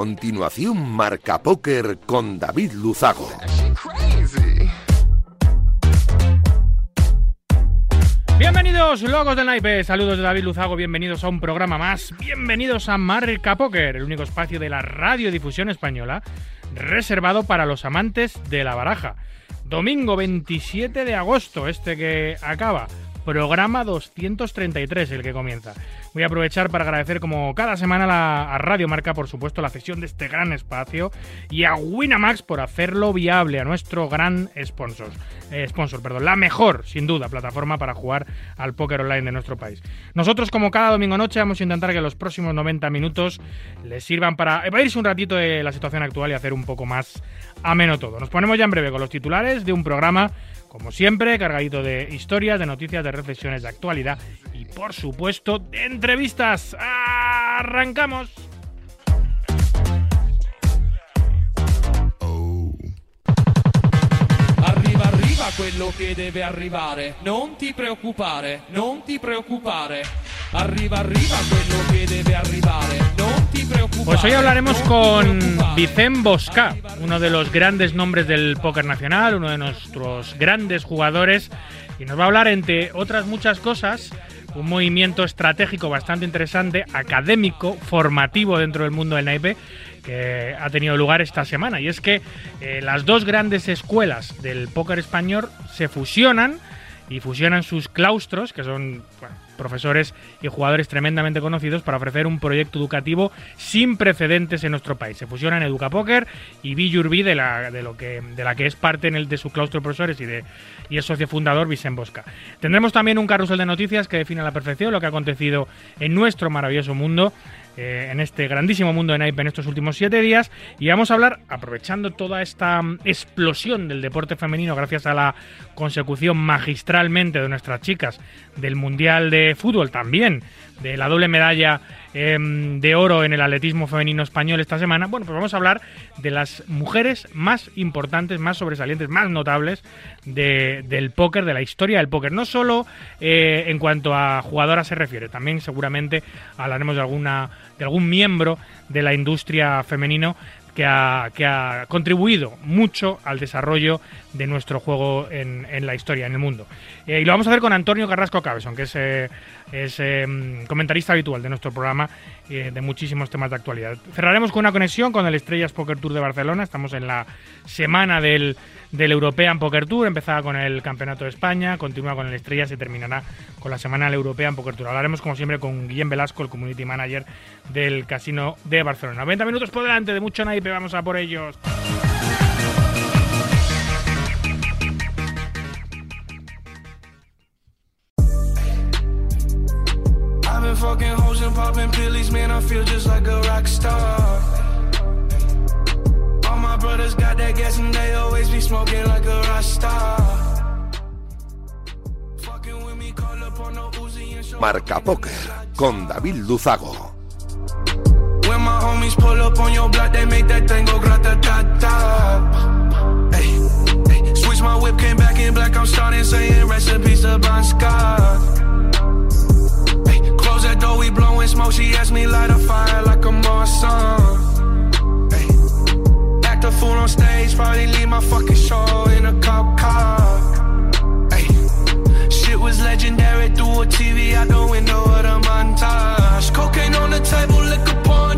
Continuación, Marca Póker con David Luzago. Bienvenidos, locos del naipe. Saludos de David Luzago. Bienvenidos a un programa más. Bienvenidos a Marca Póker, el único espacio de la radiodifusión española reservado para los amantes de la baraja. Domingo 27 de agosto, este que acaba. Programa 233, el que comienza. Voy a aprovechar para agradecer como cada semana a Radio Marca, por supuesto, la cesión de este gran espacio y a Winamax por hacerlo viable, a nuestro gran sponsor. Eh, sponsor, perdón, la mejor, sin duda, plataforma para jugar al póker online de nuestro país. Nosotros, como cada domingo noche, vamos a intentar que los próximos 90 minutos les sirvan para evadirse un ratito de la situación actual y hacer un poco más ameno todo. Nos ponemos ya en breve con los titulares de un programa como siempre, cargadito de historias, de noticias, de reflexiones de actualidad y, por supuesto, de entrevistas. ¡Arrancamos! Arriva, arriva quello che deve arrivare. Non ti preoccupare, non ti preoccupare. Arriva, arriva quello che deve arrivare. Non. Pues hoy hablaremos con preoccupare. Vicent Bosca, uno de los grandes nombres del póker nacional, uno de nuestros grandes jugadores, y nos va a hablar, entre otras muchas cosas, un movimiento estratégico bastante interesante, académico, formativo dentro del mundo del naipe, que ha tenido lugar esta semana. Y es que eh, las dos grandes escuelas del póker español se fusionan y fusionan sus claustros, que son profesores y jugadores tremendamente conocidos, para ofrecer un proyecto educativo sin precedentes en nuestro país. Se fusionan Educapoker y Billurbi, de la, de, lo que, de la que es parte en el, de su claustro de profesores y, de, y es socio fundador Vicent Bosca. Tendremos también un carrusel de noticias que define a la perfección lo que ha acontecido en nuestro maravilloso mundo eh, en este grandísimo mundo de naipe en estos últimos siete días. Y vamos a hablar, aprovechando toda esta mm, explosión del deporte femenino gracias a la consecución magistralmente de nuestras chicas del Mundial de Fútbol también, de la doble medalla em, de oro en el atletismo femenino español esta semana, bueno, pues vamos a hablar de las mujeres más importantes, más sobresalientes, más notables de- del póker, de la historia del póker. No solo eh, en cuanto a jugadoras se refiere, también seguramente hablaremos de alguna de algún miembro de la industria femenino que ha, que ha contribuido mucho al desarrollo de nuestro juego en, la historia, en el mundo. Eh, y lo vamos a hacer con Antonio Carrasco Cabezón, que es, eh, eh, comentarista habitual de nuestro programa eh, de muchísimos temas de actualidad. Cerraremos con una conexión con el Estrellas Poker Tour de Barcelona. Estamos en la semana del, del European Poker Tour. Empezaba con el Campeonato de España, continúa con el Estrellas y terminará con la semana del European Poker Tour. Hablaremos, como siempre, con Guillem Velasco, el Community Manager del Casino de Barcelona. 90 minutos por delante de mucho naipe, vamos a por ellos. My brothers got that gas and they always be smoking like a rock star. Fucking with me, call up on the Uzi and show Marca Póker con David Luzago. When my homies pull up on your block, they make that thing go grata ta ta. Hey, hey, switch my whip, came back in black. I'm starting saying recipes to Bon Scott. Hey, close that door, we blowing smoke. She asked me light a fire like a Marsan. A fool on stage, probably leave my fucking show in a cop car. Hey, shit was legendary through a TV out the window of the montage. Cocaine on the table, liquor porn,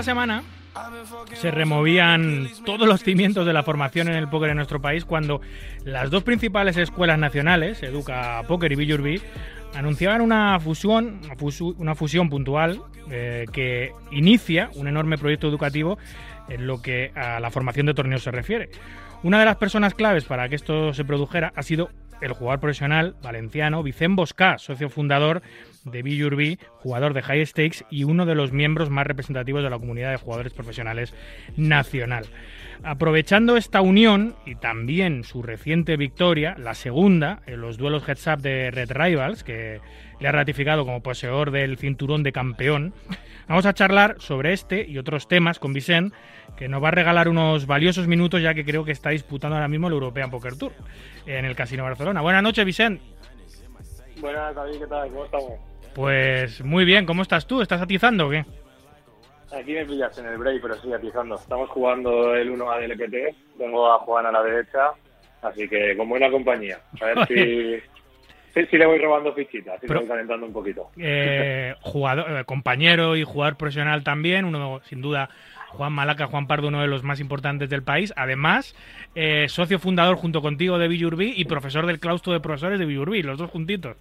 Esta semana se removían todos los cimientos de la formación en el póker en nuestro país cuando las dos principales escuelas nacionales, Educa Póker y Billurbi, anunciaban una fusión, una fusión puntual eh, que inicia un enorme proyecto educativo en lo que a la formación de torneos se refiere. Una de las personas claves para que esto se produjera ha sido el jugador profesional valenciano Vicent Bosca, socio fundador de Billurby, jugador de High Stakes y uno de los miembros más representativos de la comunidad de jugadores profesionales nacional. Aprovechando esta unión y también su reciente victoria, la segunda en los duelos heads up de Red Rivals, que le ha ratificado como poseedor del cinturón de campeón, vamos a charlar sobre este y otros temas con Vicente, que nos va a regalar unos valiosos minutos ya que creo que está disputando ahora mismo el European Poker Tour en el Casino Barcelona. Buenas noches, Vicente. Buenas, David, ¿qué tal? ¿Cómo estamos? Pues muy bien, ¿cómo estás tú? ¿Estás atizando o qué? Aquí me pillas en el break, pero sí, atizando. Estamos jugando el 1 a DLPT, tengo a Juan a la derecha, así que con buena compañía. A ver si, si, le voy robando fichitas, si Pero, voy calentando un poquito. Eh, jugador, eh, compañero y jugador profesional también, uno sin duda Juan Malaca, Juan Pardo, uno de los más importantes del país. Además, eh, socio fundador junto contigo de Villurbí y profesor del claustro de profesores de Villurbí, los dos juntitos.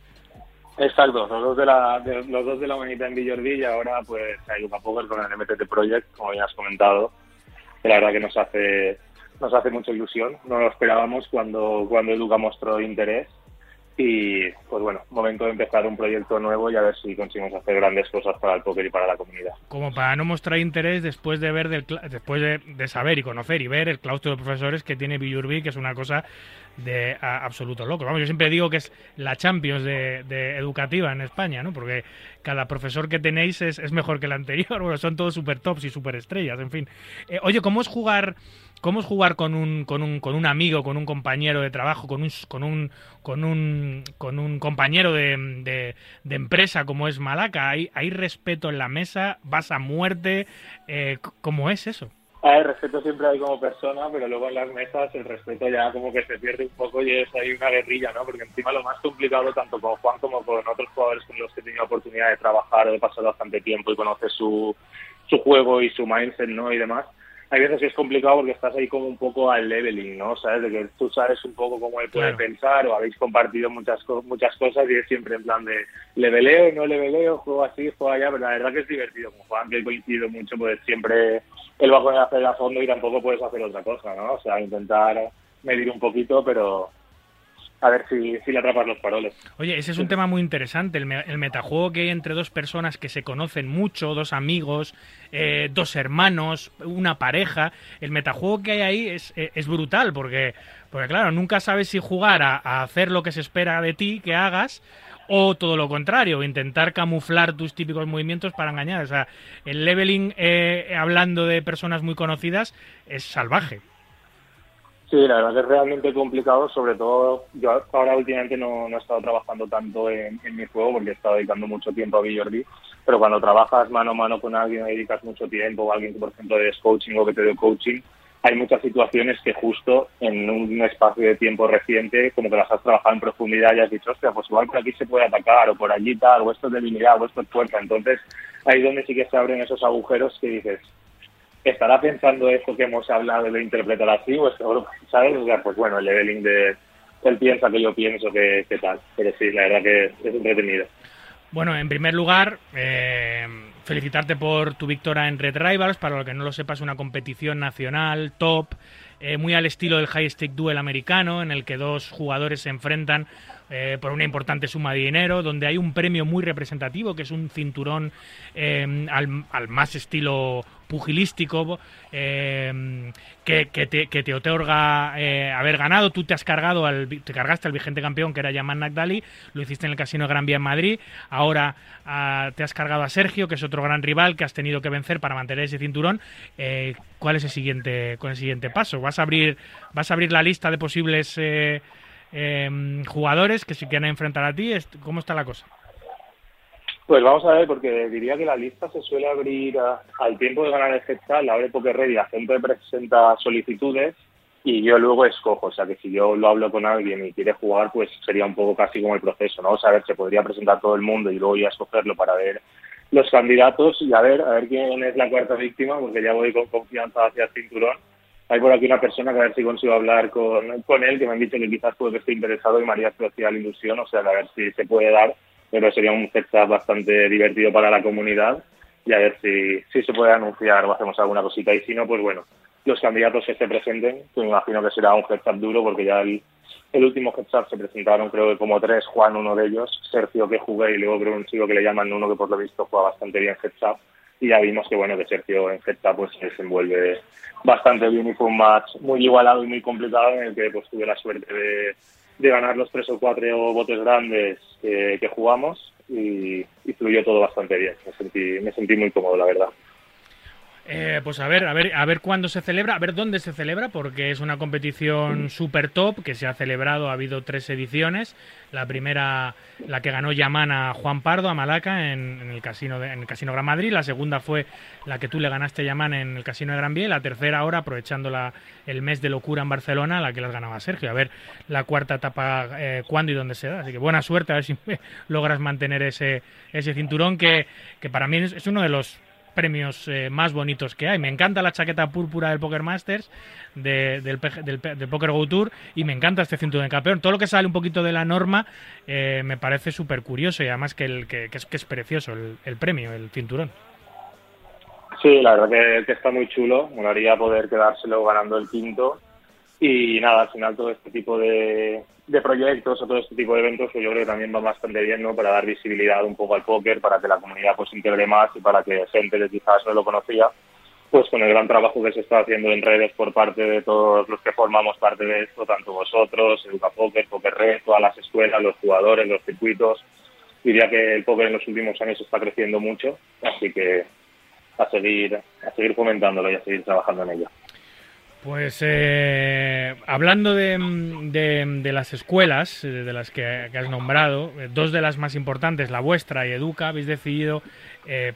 Exacto, los dos de la, de, los dos de la humanidad en Villordi y ahora pues hay un Poker con el MTT Project, como ya has comentado, que la verdad que nos hace nos hace mucha ilusión, no lo esperábamos cuando, cuando Educa mostró interés y pues bueno, momento de empezar un proyecto nuevo y a ver si conseguimos hacer grandes cosas para el póker y para la comunidad. Como para no mostrar interés después de ver del, después de, saber y conocer y ver el claustro de profesores que tiene Villurbi, que es una cosa de absoluto loco. Vamos, yo siempre digo que es la Champions de, educativa en España, ¿no? Porque cada profesor que tenéis es, es mejor que el anterior. Bueno, son todos super tops y super estrellas, en fin. Eh, oye, ¿cómo es jugar ¿Cómo es jugar con un, con un, con un amigo, con un compañero de trabajo, con un, con un, con un, con un compañero de, de, empresa como es Malaca? ¿Hay, ¿Hay respeto en la mesa? ¿Vas a muerte? Eh, ¿Cómo es eso? El respeto siempre hay como persona, pero luego en las mesas el respeto ya como que se pierde un poco y es ahí una guerrilla, ¿no? Porque encima lo más complicado, tanto con Juan como con otros jugadores con los que he tenido oportunidad de trabajar de pasar bastante tiempo y conocer su, su juego y su mindset, ¿no? Y demás, hay veces que es complicado porque estás ahí como un poco al leveling, ¿no? Sabes, de que tú sabes un poco cómo él puede pensar o habéis compartido muchas muchas cosas y es siempre en plan de leveleo, no leveleo, juego así, juego allá, pero la verdad que es divertido. Con Juan, que coincido mucho, pues siempre él va a poder hacer a fondo y tampoco puedes hacer otra cosa, ¿no? O sea, intentar medir un poquito, pero a ver si, si le atrapas los paroles. Oye, ese es un tema muy interesante, el, el, metajuego que hay entre dos personas que se conocen mucho, dos amigos, eh, dos hermanos, una pareja. El metajuego que hay ahí es, eh, es brutal, porque, porque claro, nunca sabes si jugar a, hacer lo que se espera de ti que hagas o todo lo contrario, intentar camuflar tus típicos movimientos para engañar. O sea, el leveling, eh, hablando de personas muy conocidas, es salvaje. Sí, la verdad que es realmente complicado, sobre todo yo ahora últimamente no, no he estado trabajando tanto en, mi juego porque he estado dedicando mucho tiempo a Villordi, pero cuando trabajas mano a mano con alguien, dedicas mucho tiempo, o alguien que por ejemplo es coaching o que te dio coaching, hay muchas situaciones que justo en un espacio de tiempo reciente, como que las has trabajado en profundidad y has dicho, hostia, pues igual por aquí se puede atacar, o por allí tal, o esto es debilidad, o esto es fuerza. Entonces, ahí es donde sí que se abren esos agujeros que dices, estará pensando esto que hemos hablado de interpretar así o ¿sabes? O sea, pues bueno, el leveling de él piensa que yo pienso que, tal, pero sí, la verdad que es entretenido. Bueno, en primer lugar, eh, felicitarte por tu victoria en Red Rivals, para lo que no lo sepas, una competición nacional, top, eh, muy al estilo del High Stake Duel americano, en el que dos jugadores se enfrentan eh, por una importante suma de dinero, donde hay un premio muy representativo, que es un cinturón al, más estilo pugilístico eh, que, te, que, te, otorga eh, haber ganado. Tú te has cargado al, te cargaste al vigente campeón que era Yaman Nagdali, lo hiciste en el Casino Gran Vía en Madrid. Ahora ah, te has cargado a Sergio, que es otro gran rival que has tenido que vencer para mantener ese cinturón. Eh, ¿Cuál es el siguiente, con el siguiente paso? ¿Vas a abrir, vas a abrir la lista de posibles jugadores que se quieren enfrentar a ti? ¿Cómo está la cosa? Pues vamos a ver, porque diría que la lista se suele abrir al tiempo de ganar el headset, la abre Poker Ready, la gente presenta solicitudes y yo luego escojo. O sea, que si yo lo hablo con alguien y quiere jugar, pues sería un poco casi como el proceso, ¿no? O sea, a ver, se podría presentar todo el mundo y luego ya escogerlo para ver los candidatos y a ver, a ver quién es la cuarta víctima, porque ya voy con confianza hacia el cinturón. Hay por aquí una persona que a ver si consigo hablar con, con él, que me han dicho que quizás puede que esté interesado y María especial ilusión, o sea, a ver si se puede dar pero sería un setup bastante divertido para la comunidad y a ver si, si se puede anunciar o hacemos alguna cosita. Y si no, pues bueno, los candidatos que se presenten, pues me imagino que será un setup duro porque ya el, el último heads se presentaron creo que como tres, Juan uno de ellos, Sergio que jugué y luego creo un chico que le llaman uno que por lo visto juega bastante bien heads y ya vimos que bueno que Sergio en heads up pues se desenvuelve bastante bien y fue un match muy igualado y muy complicado en el que pues tuve la suerte de, de ganar los tres o cuatro botes grandes que, jugamos y, y fluyó todo bastante bien, me sentí, me sentí muy cómodo la verdad. Eh, pues a ver, a ver, a ver cuándo se celebra, a ver dónde se celebra, porque es una competición super top que se ha celebrado, ha habido tres ediciones. La primera, la que ganó Yaman a Juan Pardo, a Malaca, en, el casino de, en el Casino Gran Madrid. La segunda fue la que tú le ganaste a Yaman en el Casino de Gran Vía. Y la tercera ahora, aprovechando la, el mes de locura en Barcelona, la que las ganaba Sergio. A ver la cuarta etapa eh, cuándo y dónde se da. Así que buena suerte, a ver si logras mantener ese, ese cinturón que, que para mí es uno de los premios eh, más bonitos que hay. Me encanta la chaqueta púrpura del Poker Masters, del, del, del, Poker Go Tour, y me encanta este cinturón de campeón. Todo lo que sale un poquito de la norma eh, me parece súper curioso y además que, el, que, es, que es precioso el, premio, el cinturón. Sí, la verdad que, está muy chulo. Molaría poder quedárselo ganando el quinto. Y nada, al final todo este tipo de, de proyectos o todo este tipo de eventos pues yo creo que también va bastante bien ¿no? para dar visibilidad un poco al póker, para que la comunidad pues integre más y para que gente que quizás no lo conocía, pues con el gran trabajo que se está haciendo en redes por parte de todos los que formamos parte de esto, tanto vosotros, Educa Poker, Poker Red, todas las escuelas, los jugadores, los circuitos, diría que el póker en los últimos años está creciendo mucho, así que a seguir, a seguir fomentándolo y a seguir trabajando en ello. Pues eh, hablando de, de, las escuelas, eh, de las que, has nombrado, eh, dos de las más importantes, la vuestra y Educa, habéis decidido,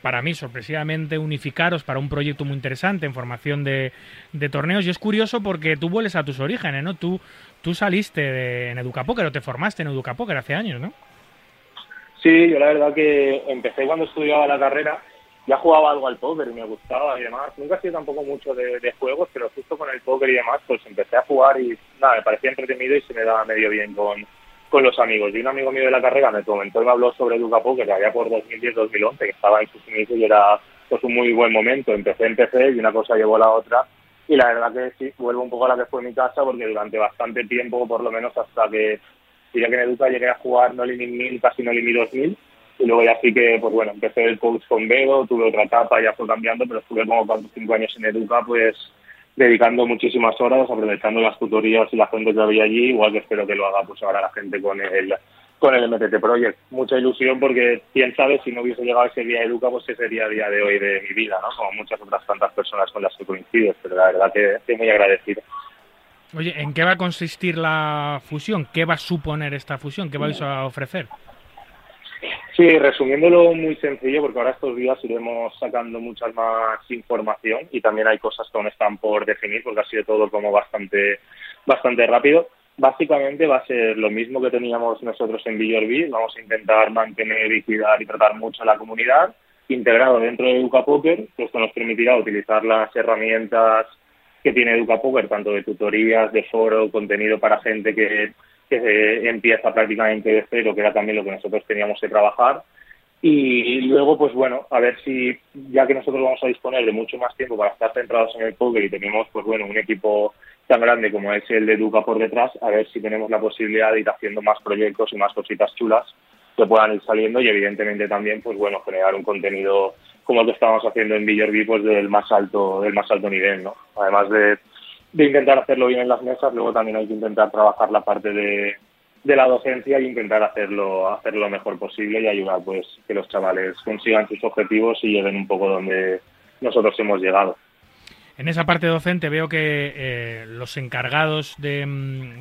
para mí, sorpresivamente, unificaros para un proyecto muy interesante en formación de, torneos. Y es curioso porque tú vuelves a tus orígenes, ¿no? Tú, tú saliste en Educa Poker o te formaste en Educa Poker hace años, ¿no? Sí, yo la verdad que empecé cuando estudiaba la carrera ya jugaba algo al póker y me gustaba y demás. Nunca he sido tampoco mucho de, juegos, pero justo con el póker y demás, pues empecé a jugar y nada, me parecía entretenido y se me daba medio bien con, con los amigos. Y un amigo mío de la carrera me comentó y me habló sobre Educa Poker, que había por 2010-2011, que estaba en sus inicios y era pues un muy buen momento. Empecé, empecé y una cosa llevó a la otra. Y la verdad que sí, vuelvo un poco a la que fue mi casa, porque durante bastante tiempo, por lo menos hasta que diría que en Educa llegué a jugar no Limit 1000, casi no Limit 2000, y luego ya sí que, pues bueno, empecé el coach con Vero, tuve otra etapa, ya fue cambiando, pero estuve como cuatro o cinco años en Educa, pues dedicando muchísimas horas, aprovechando las tutorías y la gente que había allí, igual que espero que lo haga pues ahora la gente con el con el MTT Project. Mucha ilusión porque quién sabe si no hubiese llegado ese día a Educa, pues ese sería el día de hoy de mi vida, ¿no? Como muchas otras tantas personas con las que coincido, pero la verdad que estoy muy agradecido. Oye, ¿en qué va a consistir la fusión? ¿Qué va a suponer esta fusión? ¿Qué vais a ofrecer? Sí, resumiéndolo muy sencillo, porque ahora estos días iremos sacando mucha más información y también hay cosas que aún están por definir, porque ha sido todo como bastante, bastante rápido. Básicamente va a ser lo mismo que teníamos nosotros en Villorby, vamos a intentar mantener y cuidar y tratar mucho a la comunidad, integrado dentro de Educa Poker, que esto nos permitirá utilizar las herramientas que tiene Educa Poker, tanto de tutorías, de foro, contenido para gente que que empieza prácticamente de cero, que era también lo que nosotros teníamos que trabajar. Y luego, pues bueno, a ver si, ya que nosotros vamos a disponer de mucho más tiempo para estar centrados en el póker y tenemos, pues bueno, un equipo tan grande como es el de Duca por detrás, a ver si tenemos la posibilidad de ir haciendo más proyectos y más cositas chulas que puedan ir saliendo y evidentemente también, pues bueno, generar un contenido como el que estamos haciendo en Villerby, pues del más alto, del más alto nivel, ¿no? Además de de intentar hacerlo bien en las mesas, luego también hay que intentar trabajar la parte de, de la docencia e intentar hacerlo, hacerlo lo mejor posible y ayudar pues que los chavales consigan sus objetivos y lleguen un poco donde nosotros hemos llegado. En esa parte docente veo que eh, los encargados de,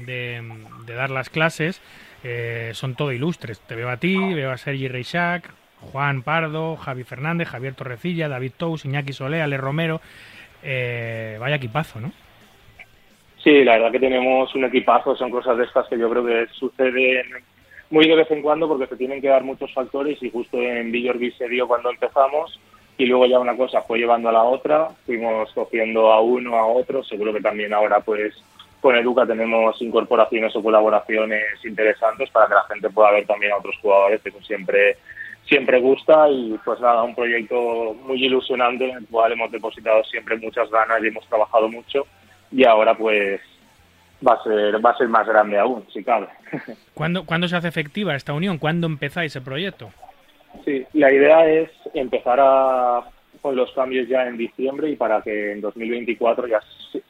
de, dar las clases eh, son todo ilustres. Te veo a ti, veo a Sergi Reixac, Juan Pardo, Javi Fernández, Javier Torrecilla, David Tous, Iñaki Solé, Ale Romero. Eh, vaya equipazo, ¿no? Sí, la verdad que tenemos un equipazo, son cosas de estas que yo creo que suceden muy de vez en cuando porque se tienen que dar muchos factores y justo en Villorby se dio cuando empezamos y luego ya una cosa fue llevando a la otra, fuimos cogiendo a uno, a otro, seguro que también ahora pues con Educa tenemos incorporaciones o colaboraciones interesantes para que la gente pueda ver también a otros jugadores, que siempre siempre gusta y pues nada, un proyecto muy ilusionante en el cual hemos depositado siempre muchas ganas y hemos trabajado mucho y ahora pues va a ser va a ser más grande aún, si cabe. ¿Cuándo, ¿Cuándo se hace efectiva esta unión? ¿Cuándo empezáis el proyecto? Sí, la idea es empezar a, con los cambios ya en diciembre y para que en 2024 ya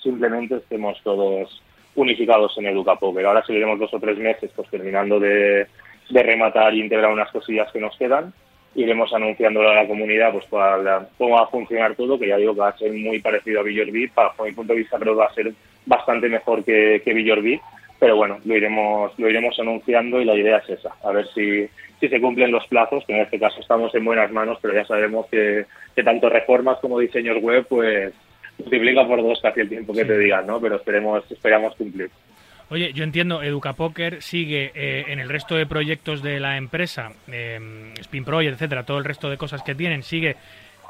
simplemente estemos todos unificados en Educapoker. Ahora seguiremos dos o tres meses pues terminando de, de rematar y integrar unas cosillas que nos quedan. Iremos anunciándolo a la comunidad pues para cómo va a funcionar todo, que ya digo que va a ser muy parecido a Villorbi. Para mi punto de vista creo que va a ser bastante mejor que, que Villorbi pero bueno, lo iremos, lo iremos anunciando y la idea es esa, a ver si, si se cumplen los plazos, que en este caso estamos en buenas manos, pero ya sabemos que, que tanto reformas como diseños web, pues multiplica por dos casi el tiempo que te digan, ¿no? Pero esperemos, esperamos cumplir. Oye, yo entiendo, Educapoker sigue eh, en el resto de proyectos de la empresa, eh, Spin Project, etcétera, todo el resto de cosas que tienen, sigue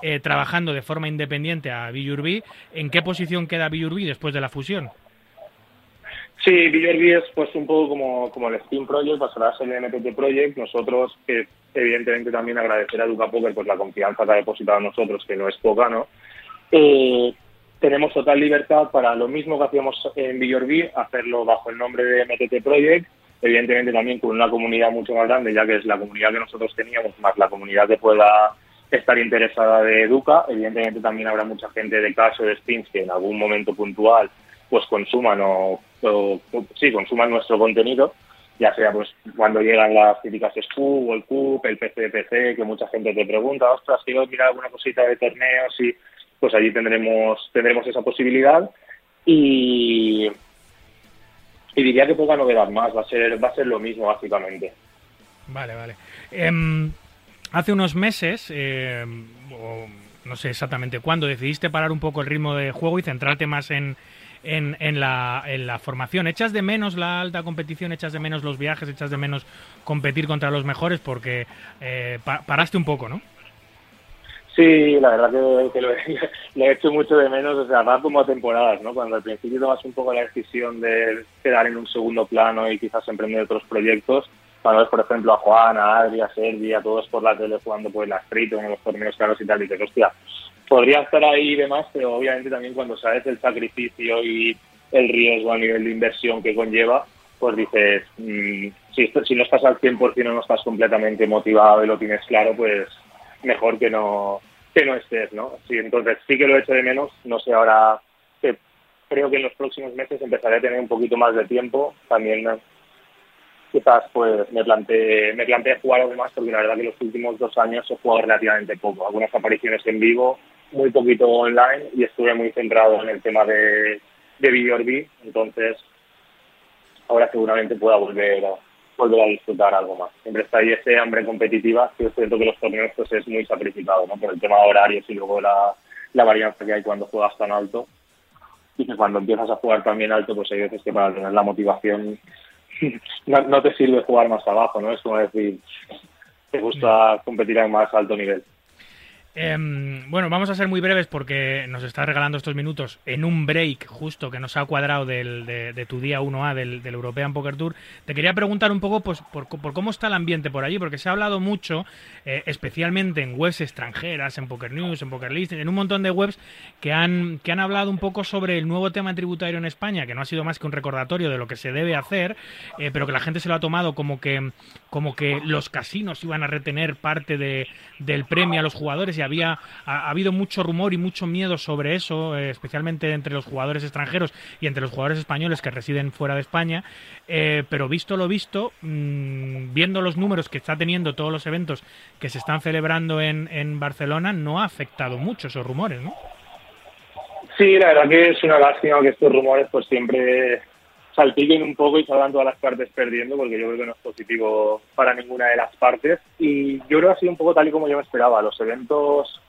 eh, trabajando de forma independiente a Billurbi. ¿En qué posición queda Billurbi después de la fusión? Sí, Villerby es pues un poco como, como el Steam Project, pasará a ser el NPT Project. Nosotros, evidentemente también agradecer a Educa Poker pues la confianza que ha depositado en nosotros, que no es poca, ¿no? Eh, tenemos total libertad para lo mismo que hacíamos en Villorby, hacerlo bajo el nombre de MTT Project, evidentemente también con una comunidad mucho más grande, ya que es la comunidad que nosotros teníamos, más la comunidad que pueda estar interesada de Educa. Evidentemente también habrá mucha gente de caso de Spins que en algún momento puntual pues consuman o, sí, consuman nuestro contenido, ya sea pues cuando llegan las típicas SCU o el CUP, el PC que mucha gente te pregunta, ostras, quiero mirar alguna cosita de torneos y pues allí tendremos tendremos esa posibilidad y diría que poca novedad más, va a ser va a ser lo mismo básicamente. Vale, vale. Em, hace unos meses, eh, o no sé exactamente cuándo, decidiste parar un poco el ritmo de juego y centrarte más en, en, la, formación. ¿Echas de menos la alta competición? ¿Echas de menos los viajes? ¿Echas de menos competir contra los mejores? Porque eh, pa paraste un poco, ¿no? Sí, la verdad que, lo, he, hecho mucho de menos, o sea, va como temporadas, ¿no? Cuando al principio tomas un poco la decisión de quedar en un segundo plano y quizás emprender otros proyectos, cuando ves, por ejemplo, a Juan, a Adri, a Sergi, a todos por la tele jugando pues la Street en los torneos caros y tal, y dices, hostia, podría estar ahí y demás, pero obviamente también cuando sabes el sacrificio y el riesgo a nivel de inversión que conlleva, pues dices, mmm, si, si no estás al 100% o no estás completamente motivado y lo tienes claro, pues mejor que no que no estés, ¿no? Sí, entonces sí que lo he hecho de menos, no sé ahora, que creo que en los próximos meses empezaré a tener un poquito más de tiempo, también quizás pues me planteé, me planteé jugar algo más porque la verdad que los últimos dos años he jugado relativamente poco, algunas apariciones en vivo, muy poquito online y estuve muy centrado en el tema de, de Video entonces ahora seguramente pueda volver a, volver a disfrutar algo más. Siempre está ahí ese hambre competitiva, que es cierto que los torneos pues es muy sacrificado, ¿no? Por el tema de horarios y luego la, la varianza que hay cuando juegas tan alto y que cuando empiezas a jugar también alto pues hay veces que para tener la motivación no, no te sirve jugar más abajo, ¿no? Es como decir, te gusta competir a más alto nivel. Eh, bueno, vamos a ser muy breves porque nos está regalando estos minutos en un break justo que nos ha cuadrado del, de, de, tu día 1A del, del, European Poker Tour. Te quería preguntar un poco pues, por, por cómo está el ambiente por allí, porque se ha hablado mucho, eh, especialmente en webs extranjeras, en Poker News, en Poker List, en un montón de webs que han, que han hablado un poco sobre el nuevo tema tributario en España, que no ha sido más que un recordatorio de lo que se debe hacer, eh, pero que la gente se lo ha tomado como que, como que los casinos iban a retener parte de, del premio a los jugadores y había ha, ha, habido mucho rumor y mucho miedo sobre eso, eh, especialmente entre los jugadores extranjeros y entre los jugadores españoles que residen fuera de España. Eh, pero visto lo visto, mmm, viendo los números que está teniendo todos los eventos que se están celebrando en, en Barcelona, no ha afectado mucho esos rumores, ¿no? Sí, la verdad que es una lástima que estos rumores pues siempre salpiquen un poco y salgan todas las partes perdiendo, porque yo creo que no es positivo para ninguna de las partes. Y yo creo que ha sido un poco tal y como yo me esperaba. Los eventos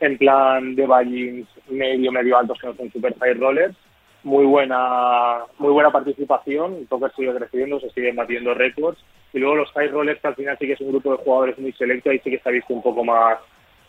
en plan de ballings medio, medio altos que no son super high rollers, muy buena, muy buena participación, el poker sigue creciendo, se siguen batiendo récords. Y luego los high rollers, que al final sí que es un grupo de jugadores muy selecto, ahí sí que ha visto un poco más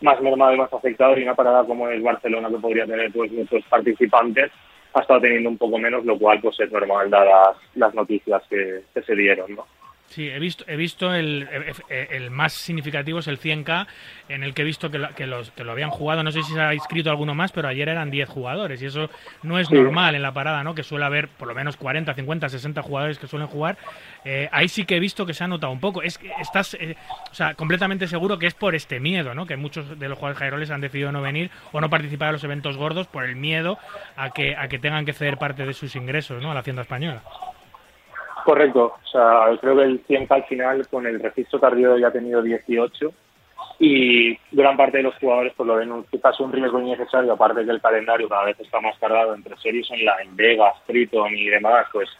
más mermado y más afectado y una parada como es Barcelona que podría tener pues muchos participantes ha estado teniendo un poco menos, lo cual pues es normal dadas las noticias que, que se dieron, ¿no? Sí, he visto, he visto el, el, más significativo es el 100K, en el que he visto que lo, que, los, que lo habían jugado, no sé si se ha inscrito alguno más, pero ayer eran 10 jugadores y eso no es normal en la parada, ¿no? Que suele haber por lo menos 40, 50, 60 jugadores que suelen jugar. Eh, ahí sí que he visto que se ha notado un poco. Es estás, eh, o sea, completamente seguro que es por este miedo, ¿no? Que muchos de los jugadores jairoles han decidido no venir o no participar en los eventos gordos por el miedo a que, a que tengan que ceder parte de sus ingresos, ¿no? A la hacienda española. Correcto, o sea, creo que el 100 al final con el registro tardío ya ha tenido 18 y gran parte de los jugadores pues lo quizás un riesgo innecesario, aparte que el calendario cada vez está más cargado entre series online, Vegas, Triton y demás, pues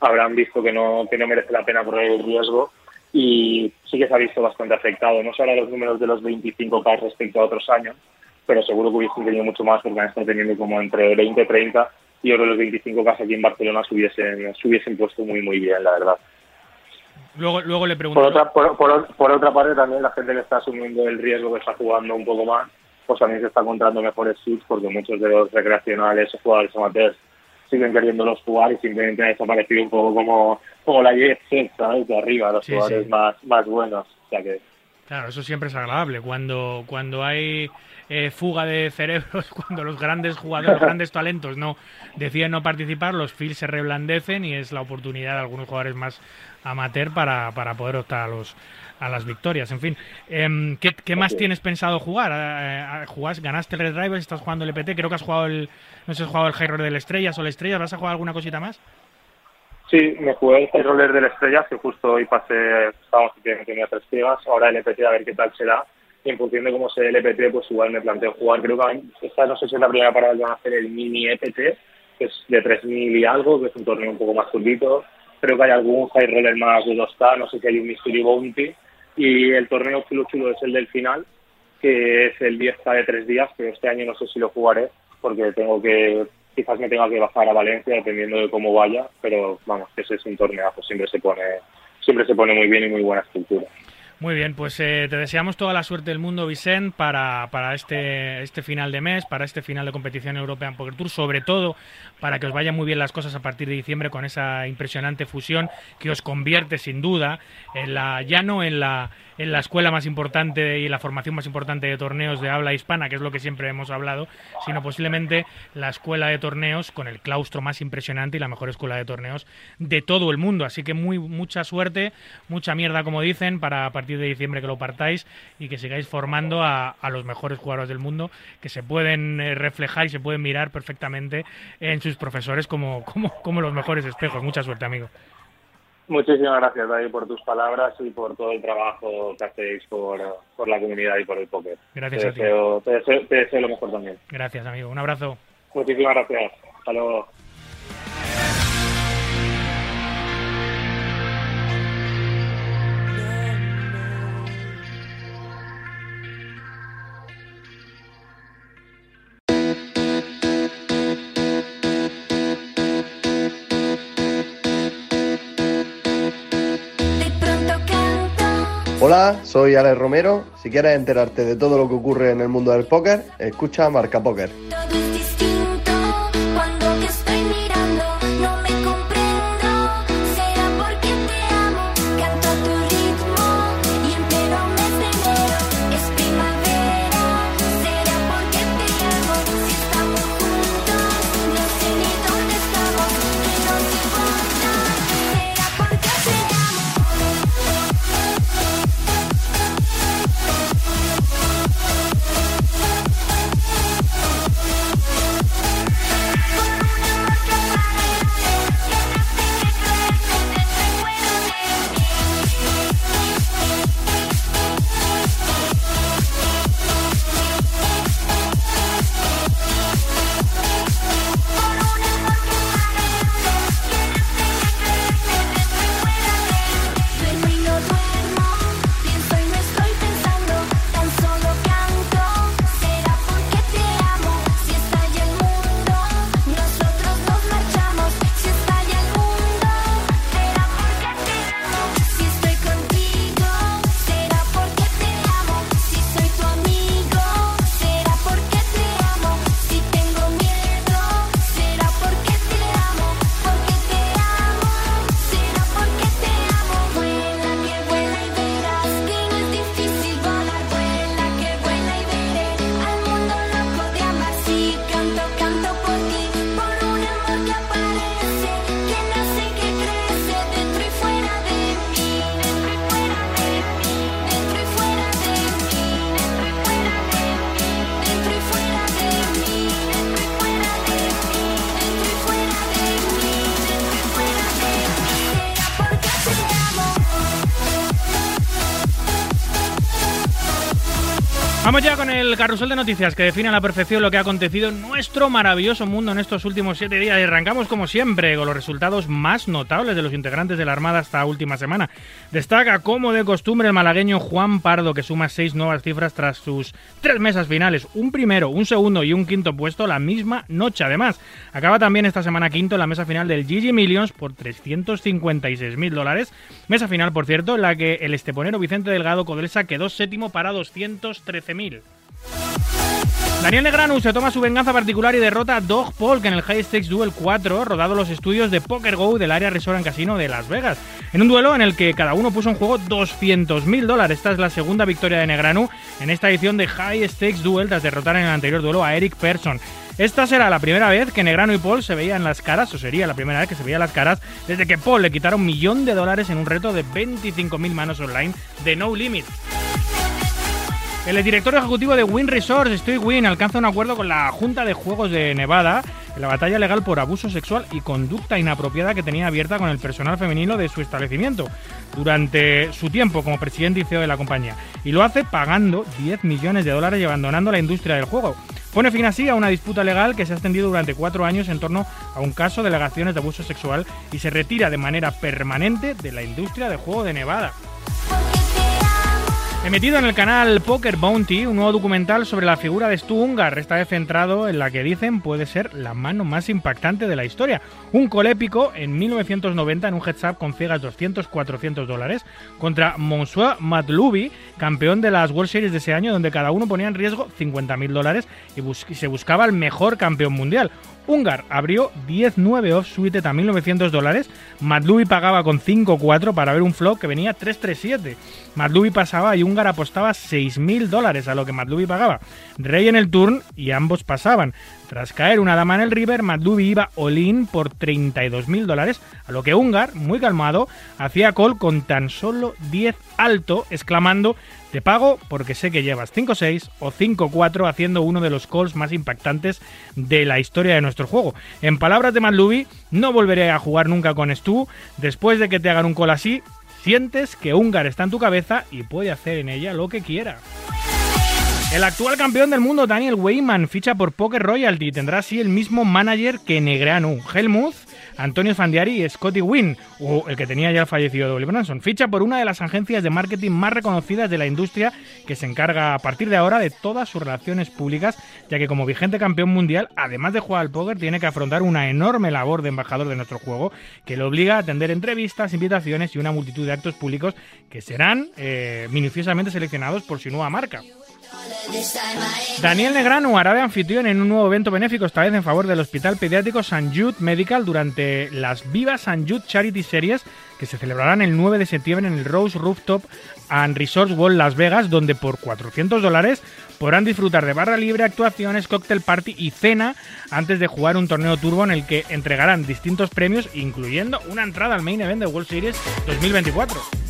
habrán visto que no, que no merece la pena correr el riesgo y sí que se ha visto bastante afectado, no solo los números de los 25K respecto a otros años, pero seguro que hubiesen tenido mucho más porque han estado teniendo como entre 20 y 30 y ahora los 25 casos aquí en Barcelona se hubiesen, se hubiesen puesto muy, muy bien, la verdad. Luego, luego le pregunto. Por otra, por, otra parte, también la gente que está asumiendo el riesgo que está jugando un poco más, pues también se está encontrando mejores suits porque muchos de los recreacionales o jugadores amateurs siguen queriéndolos jugar y simplemente ha desaparecido un poco como, como la jet set, ¿sabes? De arriba, los jugadores Más, más buenos. O sea que Claro, eso siempre es agradable. Cuando, cuando hay eh, fuga de cerebros, cuando los grandes jugadores, los grandes talentos no deciden no participar, los fields se reblandecen y es la oportunidad de algunos jugadores más amateur para, para poder optar a los a las victorias. En fin, em, ¿qué, ¿qué, más tienes pensado jugar? Eh, eh, ¿Ganaste el Red Rivals? ¿Estás jugando el EPT? Creo que has jugado el, no sé, has jugado el High del Estrellas o el Estrellas. ¿Vas a jugar alguna cosita más? Sí, me jugué el roller del Estrella, que justo hoy pasé, estábamos que tenía tres gigas, ahora el EPT a ver qué tal será. Y en función de cómo sea el EPT, pues igual me planteo jugar. Creo que esta no sé si es la primera parada que van a hacer el mini EPT, que es de 3.000 y algo, que es un torneo un poco más turbito. Creo que hay algún high roller más de 2K, no sé si hay un Mystery Bounty. Y el torneo chulo chulo es el del final, que es el 10K de tres días, pero este año no sé si lo jugaré, porque tengo que quizás me tenga que bajar a Valencia dependiendo de cómo vaya, pero vamos, ese es un torneazo, siempre se pone, siempre se pone muy bien y muy buena estructura. Muy bien, pues eh, te deseamos toda la suerte del mundo, Vicente, para, para este, este final de mes, para este final de competición European Poker Tour, sobre todo para que os vayan muy bien las cosas a partir de diciembre con esa impresionante fusión que os convierte sin duda en la, ya no en la en la escuela más importante y la formación más importante de torneos de habla hispana, que es lo que siempre hemos hablado, sino posiblemente la escuela de torneos con el claustro más impresionante y la mejor escuela de torneos de todo el mundo. Así que muy mucha suerte, mucha mierda, como dicen, para a partir de diciembre que lo partáis y que sigáis formando a, los mejores jugadores del mundo que se pueden eh, reflejar y se pueden mirar perfectamente en sus profesores como, como, como los mejores espejos. Mucha suerte, amigo. Muchísimas gracias, David, por tus palabras y por todo el trabajo que hacéis por, por la comunidad y por el póker. Gracias te a ti. Te te deseo lo mejor también. Gracias, amigo. Un abrazo. Muchísimas gracias. Hasta luego. Hola, soy Alex Romero. Si quieres enterarte de todo lo que ocurre en el mundo del póker, escucha Marca Póker. El carrusel de noticias que define a la perfección lo que ha acontecido en nuestro maravilloso mundo en estos últimos siete días. Y arrancamos como siempre con los resultados más notables de los integrantes de la Armada esta última semana. Destaca, como de costumbre, el malagueño Juan Pardo, que suma seis nuevas cifras tras sus tres mesas finales. Un primero, un segundo y un quinto puesto la misma noche. Además, acaba también esta semana quinto en la mesa final del Gigi Millions por 356 mil dólares. Mesa final, por cierto, en la que el esteponero Vicente Delgado Codresa quedó séptimo para 213 Daniel Negranu se toma su venganza particular y derrota a Dog Polk en el High Stakes Duel 4, rodado los estudios de Poker Go del área Resort and Casino de Las Vegas. En un duelo en el que cada uno puso en juego 200.000 dólares. Esta es la segunda victoria de Negranu en esta edición de High Stakes Duel tras derrotar en el anterior duelo a Eric Persson. Esta será la primera vez que Negrano y Paul se veían las caras, o sería la primera vez que se veían las caras, desde que Paul le quitaron un millón de dólares en un reto de 25.000 manos online de No Limit. El director ejecutivo de Win Resorts, Steve Win, alcanza un acuerdo con la Junta de Juegos de Nevada en la batalla legal por abuso sexual y conducta inapropiada que tenía abierta con el personal femenino de su establecimiento durante su tiempo como presidente y CEO de la compañía. Y lo hace pagando 10 millones de dólares y abandonando la industria del juego. Pone fin así a una disputa legal que se ha extendido durante cuatro años en torno a un caso de alegaciones de abuso sexual y se retira de manera permanente de la industria del juego de Nevada. Emitido en el canal Poker Bounty, un nuevo documental sobre la figura de Stu Ungar, esta vez centrado en la que dicen puede ser la mano más impactante de la historia. Un colépico en 1990 en un heads up con ciegas 200-400 dólares contra Monsieur Matlubi, campeón de las World Series de ese año, donde cada uno ponía en riesgo 50.000 dólares y, se buscaba el mejor campeón mundial. Ungar abrió 10-9 off-suite a 1.900 dólares. Madlubi pagaba con 5-4 para ver un flop que venía 3-3-7. Madlubi pasaba y Ungar apostaba 6.000 dólares a lo que Madlubi pagaba. Rey en el turn y ambos pasaban. Tras caer una dama en el river, Madlubi iba all-in por 32.000 dólares, a lo que Ungar, muy calmado, hacía call con tan solo 10 alto, exclamando te pago porque sé que llevas 5-6 o 5-4 haciendo uno de los calls más impactantes de la historia de nuestro juego. En palabras de Madlubi, no volveré a jugar nunca con Stu. Después de que te hagan un call así, sientes que Ungar está en tu cabeza y puede hacer en ella lo que quiera. El actual campeón del mundo, Daniel Weyman, ficha por Poker Royalty y tendrá así el mismo manager que Negreanu, Helmuth, Antonio Fandiari y Scotty Wynn, o el que tenía ya el fallecido Dolly Branson. Ficha por una de las agencias de marketing más reconocidas de la industria que se encarga a partir de ahora de todas sus relaciones públicas, ya que como vigente campeón mundial, además de jugar al póker, tiene que afrontar una enorme labor de embajador de nuestro juego que le obliga a atender entrevistas, invitaciones y una multitud de actos públicos que serán eh, minuciosamente seleccionados por su nueva marca. Daniel Negrano hará de anfitrión en un nuevo evento benéfico, esta vez en favor del Hospital Pediátrico St. Jude Medical durante las Viva St. Jude Charity Series que se celebrarán el 9 de septiembre en el Rose Rooftop and Resorts World Las Vegas, donde por 400 dólares podrán disfrutar de barra libre, actuaciones, cocktail party y cena antes de jugar un torneo turbo en el que entregarán distintos premios, incluyendo una entrada al main event de World Series 2024.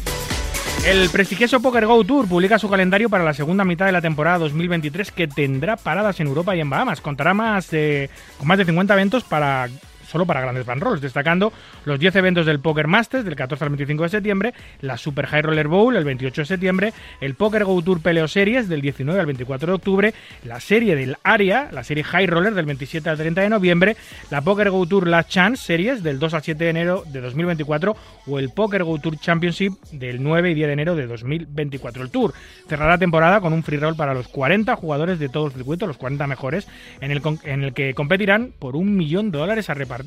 El prestigioso Poker Go Tour publica su calendario para la segunda mitad de la temporada 2023 que tendrá paradas en Europa y en Bahamas. Contará más de, con más de 50 eventos para solo para grandes banrolls, destacando los 10 eventos del Poker Masters del 14 al 25 de septiembre, la Super High Roller Bowl el 28 de septiembre, el Poker Go Tour Peleo Series del 19 al 24 de octubre, la serie del Aria, la serie High Roller del 27 al 30 de noviembre, la Poker Go Tour Last Chance Series del 2 al 7 de enero de 2024 o el Poker Go Tour Championship del 9 y 10 de enero de 2024. El Tour cerrará la temporada con un free roll para los 40 jugadores de todo el circuito, los 40 mejores, en el, en el que competirán por un millón de dólares a repartir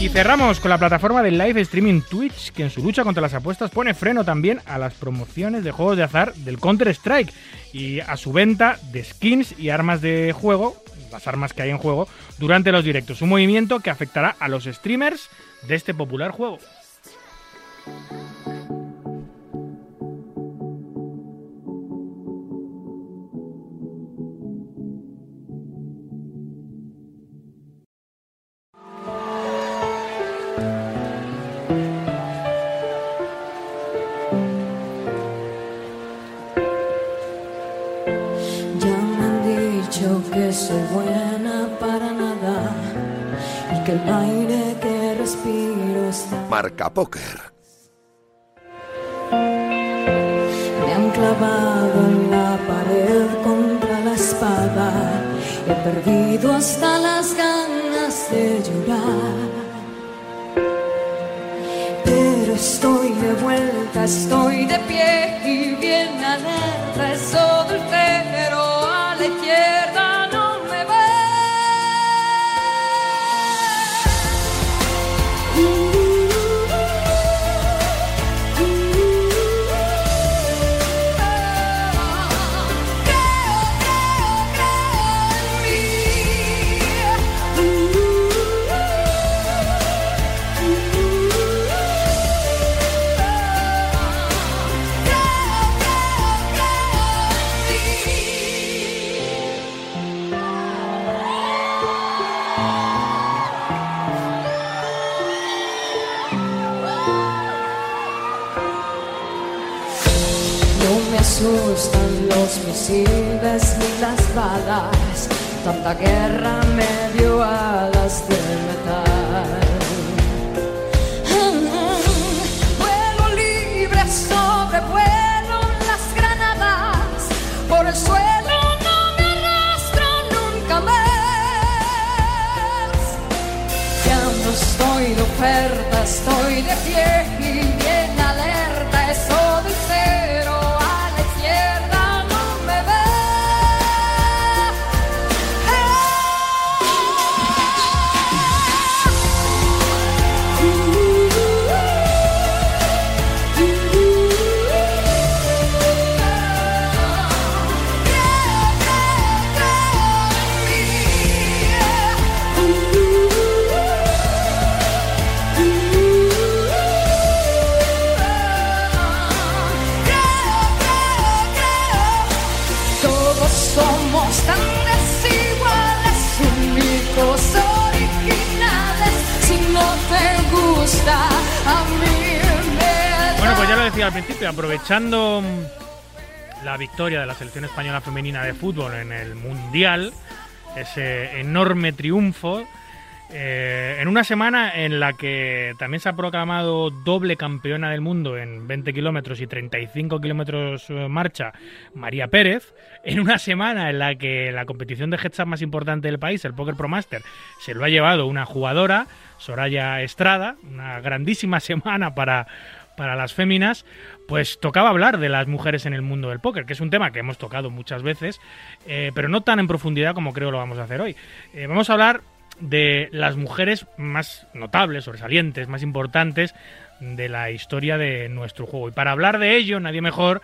y cerramos con la plataforma de live streaming Twitch, que en su lucha contra las apuestas pone freno también a las promociones de juegos de azar del Counter-Strike y a su venta de skins y armas de juego, las armas que hay en juego, durante los directos. Un movimiento que afectará a los streamers de este popular juego. Marca Póker. Me han clavado en la pared contra la espada. He perdido hasta las ganas de llorar. Pero estoy de vuelta, estoy de pie y bien alerta. Es Tanta guerra me dio alas de metal. Vuelo libre, sobrevuelo las granadas. Por el suelo no me arrastro nunca más. Ya no estoy de oferta, estoy de pie al principio, aprovechando la victoria de la selección española femenina de fútbol en el Mundial, ese enorme triunfo, eh, en una semana en la que también se ha proclamado doble campeona del mundo en 20 kilómetros y 35 kilómetros eh, marcha María Pérez, en una semana en la que la competición de heads más importante del país, el Poker Pro Master, se lo ha llevado una jugadora, Soraya Estrada, una grandísima semana para, para las féminas, pues tocaba hablar de las mujeres en el mundo del póker, que es un tema que hemos tocado muchas veces, eh, pero no tan en profundidad como creo lo vamos a hacer hoy. Eh, vamos a hablar de las mujeres más notables, sobresalientes, más importantes de la historia de nuestro juego. Y para hablar de ello, nadie mejor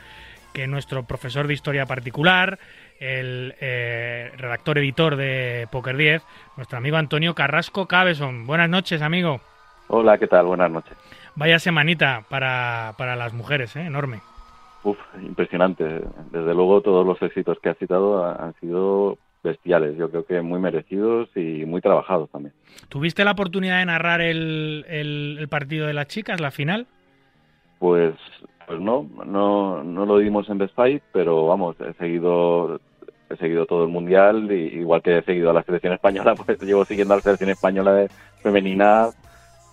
que nuestro profesor de historia particular, el eh, redactor editor de Poker 10, nuestro amigo Antonio Carrasco Cabeson. Buenas noches, amigo. Hola, ¿qué tal? Buenas noches. Vaya semanita para, para las mujeres, ¿eh? enorme. Uf, impresionante. Desde luego todos los éxitos que has citado ha- han sido bestiales. Yo creo que muy merecidos y muy trabajados también. ¿Tuviste la oportunidad de narrar el, el- el partido de las chicas, la final? Pues, pues no, no, no lo dimos en Best Fight, pero vamos, he seguido, he seguido todo el mundial y igual que he seguido a la selección española, pues llevo siguiendo a la selección española de femenina,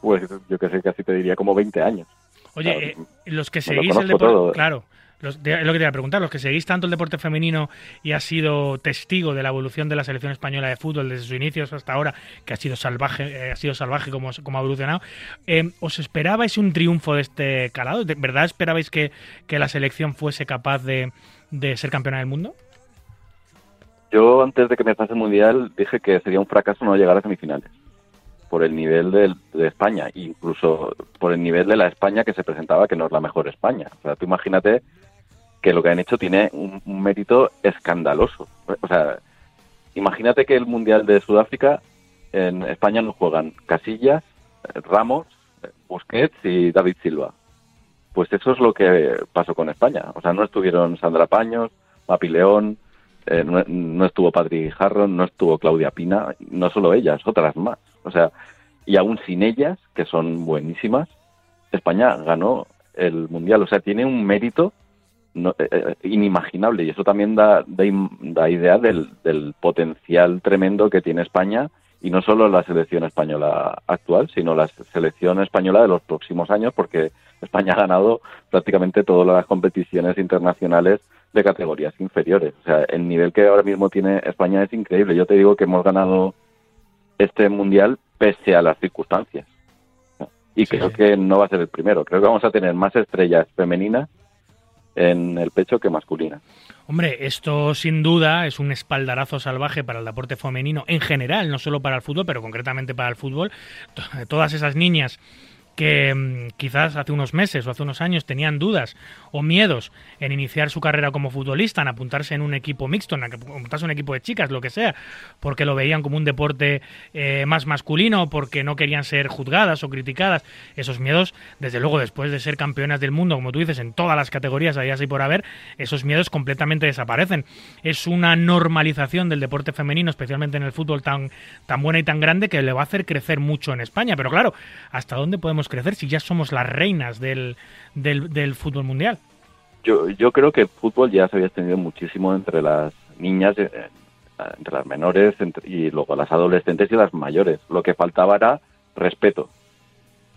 pues yo que sé, casi te diría como 20 años. Oye, Claro, eh, los que me lo seguís el deporte, todo. claro, los, de- lo que te iba a preguntar, los que seguís tanto el deporte femenino y has sido testigo de la evolución de la selección española de fútbol desde sus inicios hasta ahora, que ha sido salvaje, eh, ha sido salvaje como, como ha evolucionado, eh, ¿os esperabais un triunfo de este calado? ¿De verdad esperabais que, que la selección fuese capaz de, de ser campeona del mundo? Yo antes de que empezase el mundial dije que sería un fracaso no llegar a semifinales por el nivel del- de, España, incluso por el nivel de la España que se presentaba que no es la mejor España. O sea, tú imagínate que lo que han hecho tiene un, mérito escandaloso. O sea, imagínate que el mundial de Sudáfrica en España nos juegan Casillas, Ramos, Busquets y David Silva. Pues eso es lo que pasó con España. O sea, no estuvieron Sandra Paños, Mapi León, eh, no, no estuvo Patrick Harron, no estuvo Claudia Pina, no solo ellas, otras más. O sea, y aún sin ellas, que son buenísimas, España ganó el Mundial. O sea, tiene un mérito no- eh, eh, inimaginable y eso también da, da, da idea del, del potencial tremendo que tiene España y no solo la selección española actual, sino la selección española de los próximos años, porque España ha ganado prácticamente todas las competiciones internacionales de categorías inferiores. O sea, el nivel que ahora mismo tiene España es increíble. Yo te digo que hemos ganado este mundial pese a las circunstancias. Y creo que no va a ser el primero. Creo que vamos a tener más estrellas femeninas en el pecho que masculinas. Hombre, esto sin duda es un espaldarazo salvaje para el deporte femenino en general, no solo para el fútbol, pero concretamente para el fútbol. Todas esas niñas que mm, quizás hace unos meses o hace unos años tenían dudas o miedos en iniciar su carrera como futbolista, en apuntarse en un equipo mixto, en apuntarse en un equipo de chicas, lo que sea, porque lo veían como un deporte eh, más masculino, porque no querían ser juzgadas o criticadas. Esos miedos, desde luego, después de ser campeonas del mundo, como tú dices, en todas las categorías, ahí así por haber, esos miedos completamente desaparecen. Es una normalización del deporte femenino, especialmente en el fútbol, tan, tan buena y tan grande que le va a hacer crecer mucho en España. Pero claro, ¿hasta dónde podemos crecer si ya somos las reinas del, del, fútbol mundial? Yo, yo creo que el fútbol ya se había extendido muchísimo entre las niñas, eh, entre las menores y luego las adolescentes y las mayores. Lo que faltaba era respeto.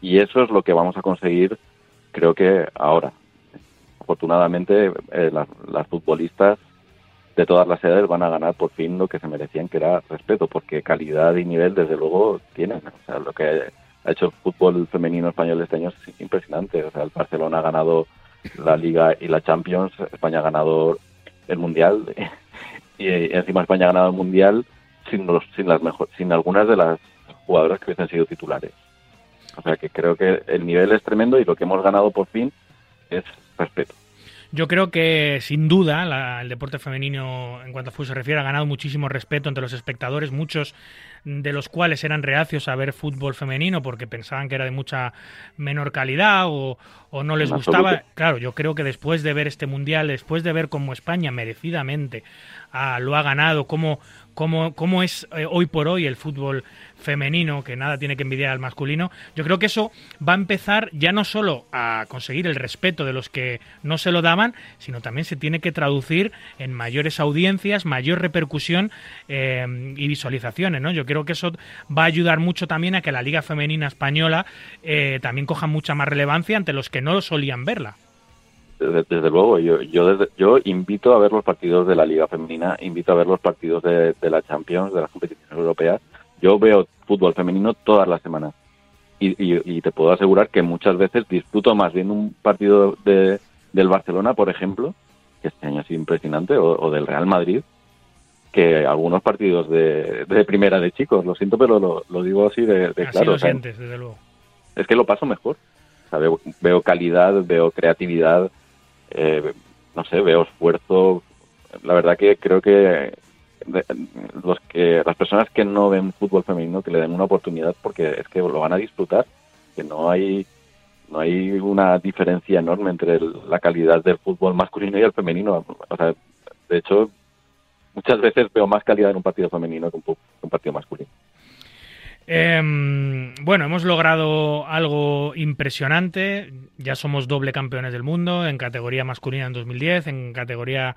Y eso es lo que vamos a conseguir, creo que ahora. Afortunadamente, eh, las, las futbolistas de todas las edades van a ganar por fin lo que se merecían, que era respeto, porque calidad y nivel, desde luego, tienen. O sea, lo que ha hecho fútbol femenino español este año es impresionante. O sea, el Barcelona ha ganado la Liga y la Champions, España ha ganado el Mundial y, encima España ha ganado el Mundial sin, los, sin, las mejor, sin algunas de las jugadoras que hubiesen sido titulares. O sea que creo que el nivel es tremendo y lo que hemos ganado por fin es respeto. Yo creo que sin duda el deporte femenino en cuanto a fútbol se refiere ha ganado muchísimo respeto entre los espectadores, muchos de los cuales eran reacios a ver fútbol femenino porque pensaban que era de mucha menor calidad o, no les gustaba. Claro, yo creo que después de ver este mundial, después de ver cómo España merecidamente ah, lo ha ganado, cómo, cómo, cómo es eh, hoy por hoy el fútbol femenino, que nada tiene que envidiar al masculino, yo creo que eso va a empezar ya no solo a conseguir el respeto de los que no se lo daban, sino también se tiene que traducir en mayores audiencias, mayor repercusión eh, y visualizaciones, ¿no? Yo creo que eso va a ayudar mucho también a que la Liga Femenina Española eh, también coja mucha más relevancia ante los que no solían verla. Desde, luego, yo yo, yo invito a ver los partidos de la Liga Femenina, invito a ver los partidos de, de la Champions, de las competiciones europeas, yo veo fútbol femenino todas las semanas y, te puedo asegurar que muchas veces disfruto más viendo un partido de, del Barcelona, por ejemplo, que este año ha sido impresionante, o, del Real Madrid, que algunos partidos de, primera de chicos. Lo siento, pero lo, digo así de, claro. desde luego. Es que lo paso mejor. veo, calidad, veo creatividad, eh, no sé, veo esfuerzo. La verdad que creo que los que las personas que no ven fútbol femenino que le den una oportunidad porque es que lo van a disfrutar que no hay no hay una diferencia enorme entre la calidad del fútbol masculino y el femenino o sea de hecho muchas veces veo más calidad en un partido femenino que un, un partido masculino em, bueno, hemos logrado algo impresionante. Ya somos doble campeones del mundo en categoría masculina en 2010, en categoría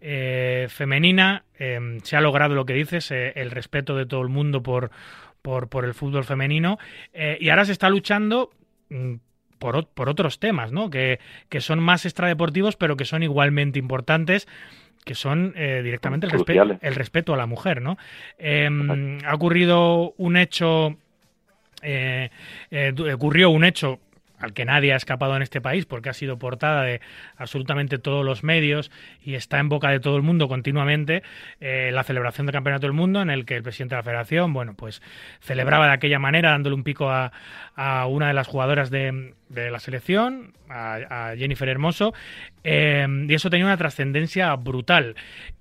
eh, femenina. Em, se ha logrado lo que dices, eh, el respeto de todo el mundo por, por, el fútbol femenino. Eh, y ahora se está luchando mm, por, por, otros temas, ¿no? Que, que, son más extradeportivos, pero que son igualmente importantes que son directamente el, el, respeto a la mujer, ¿no? Em, ha ocurrido un hecho, ocurrió un hecho al que nadie ha escapado en este país porque ha sido portada de absolutamente todos los medios y está en boca de todo el mundo continuamente eh, la celebración del Campeonato del Mundo en el que el presidente de la federación, bueno, pues celebraba de aquella manera dándole un pico a, una de las jugadoras de, la selección, a, Jennifer Hermoso, eh, y eso tenía una trascendencia brutal.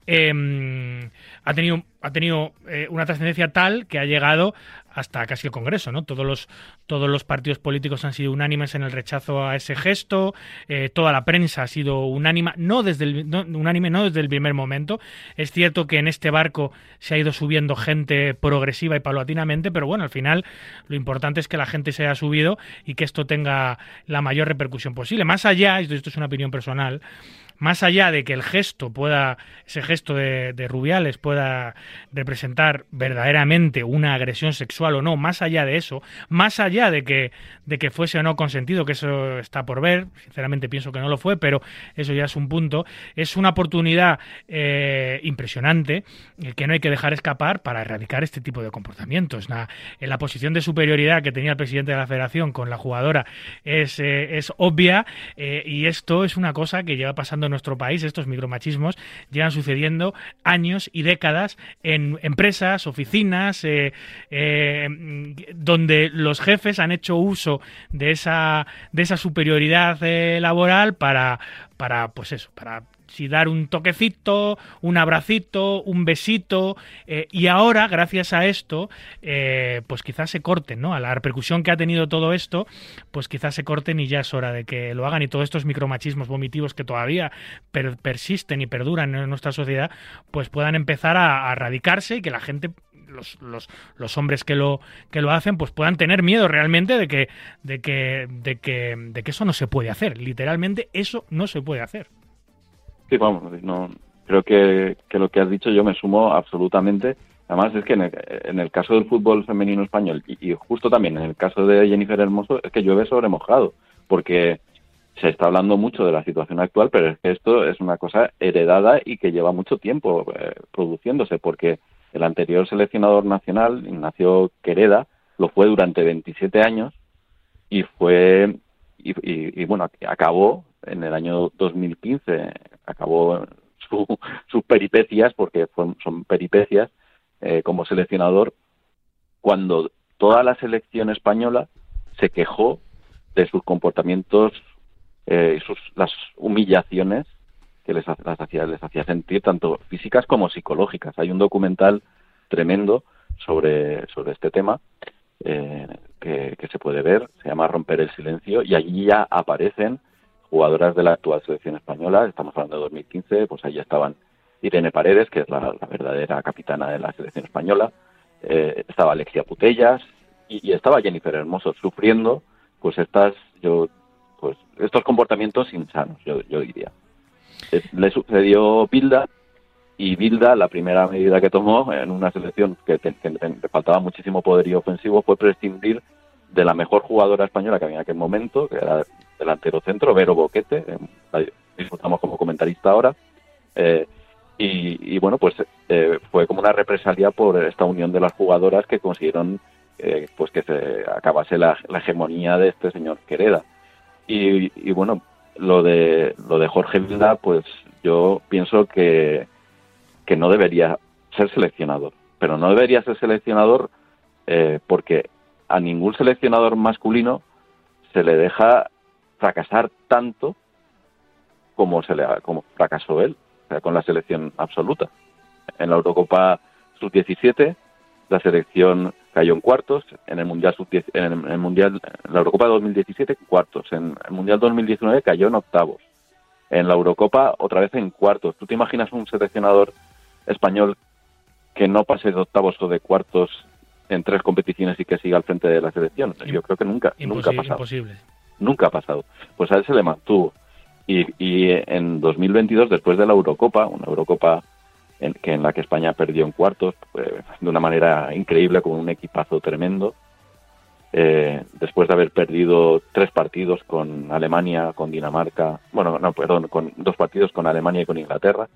Eh, ha tenido, ha tenido una trascendencia tal que ha llegado hasta casi el Congreso, ¿no? Todos los, todos los partidos políticos han sido unánimes en el rechazo a ese gesto, eh, toda la prensa ha sido unánima, no desde el, unánime no desde el primer momento. Es cierto que en este barco se ha ido subiendo gente progresiva y paulatinamente, pero bueno, al final lo importante es que la gente se haya subido y que esto tenga la mayor repercusión posible. Más allá, y esto es una opinión personal, más allá de que el gesto pueda, ese gesto de, de Rubiales pueda representar verdaderamente una agresión sexual o no, más allá de eso, más allá de que, de que fuese o no consentido, que eso está por ver, sinceramente pienso que no lo fue, pero eso ya es un punto, es una oportunidad eh, impresionante eh, que no hay que dejar escapar para erradicar este tipo de comportamientos. En la posición de superioridad que tenía el presidente de la federación con la jugadora es, eh, es obvia eh, y esto es una cosa que lleva pasando en nuestro país, estos micromachismos llevan sucediendo años y décadas en empresas, oficinas, eh, eh, donde los jefes han hecho uso de esa, de esa superioridad eh, laboral para, para, pues eso, para si dar un toquecito, un abracito, un besito, eh, y ahora, gracias a esto, eh, pues quizás se corten, ¿no? A la repercusión que ha tenido todo esto, pues quizás se corten y ya es hora de que lo hagan. Y todos estos micromachismos vomitivos que todavía per- persisten y perduran en nuestra sociedad, pues puedan empezar a, a erradicarse y que la gente los, los, los hombres que lo que lo hacen pues puedan tener miedo realmente de que de que de que de que eso no se puede hacer. Literalmente eso no se puede hacer Sí, vamos, creo que, que lo que has dicho yo me sumo absolutamente. Además es que en el, en el caso del fútbol femenino español y, justo también en el caso de Jennifer Hermoso es que llueve sobre mojado, porque se está hablando mucho de la situación actual, pero es que esto es una cosa heredada y que lleva mucho tiempo eh, produciéndose, porque el anterior seleccionador nacional, Ignacio Quereda, lo fue durante 27 años y fue y- y, bueno acabó en el año 2015 acabó su- sus peripecias porque son peripecias eh, como seleccionador cuando toda la selección española se quejó de sus comportamientos eh, y sus las humillaciones que les, las hacía, les hacía sentir tanto físicas como psicológicas. Hay un documental tremendo sobre, sobre este tema eh, que, que se puede ver, se llama Romper el Silencio, y allí ya aparecen jugadoras de la actual selección española, estamos hablando de 2015, pues allí estaban Irene Paredes, que es la, la verdadera capitana de la selección española, eh, estaba Alexia Putellas y, y estaba Jennifer Hermoso sufriendo pues estas yo pues estos comportamientos insanos yo, yo diría. Le sucedió Bilda y Bilda la primera medida que tomó en una selección que, que le faltaba muchísimo poderío ofensivo fue prescindir de la mejor jugadora española que había en aquel momento que era delantero centro Vero Boquete eh, disfrutamos como comentarista ahora eh, y, bueno, pues eh, fue como una represalia por esta unión de las jugadoras que consiguieron pues que se acabase la, hegemonía de este señor Quereda. Y, bueno, lo de lo de Jorge Vilda, pues yo pienso que, que no debería ser seleccionador. Pero no debería ser seleccionador porque a ningún seleccionador masculino se le deja fracasar tanto como se le como fracasó él, con la selección absoluta. En la Eurocopa sub-17 la selección cayó en cuartos, en el Mundial sub en el Mundial en la Eurocopa 2017 cuartos, en el Mundial 2019 cayó en octavos. En la Eurocopa otra vez en cuartos. ¿Tú te imaginas un seleccionador español que no pase de octavos o de cuartos en tres competiciones y que siga al frente de la selección? Yo creo que nunca, nunca ha pasado imposible nunca ha pasado. Pues a él se le mantuvo. Y, y en 2022, después de la Eurocopa, una Eurocopa en, que en la que España perdió en cuartos eh, de una manera increíble, con un equipazo tremendo, eh, después de haber perdido tres partidos con Alemania, con Dinamarca, bueno, no, perdón, con dos partidos con Alemania y con Inglaterra,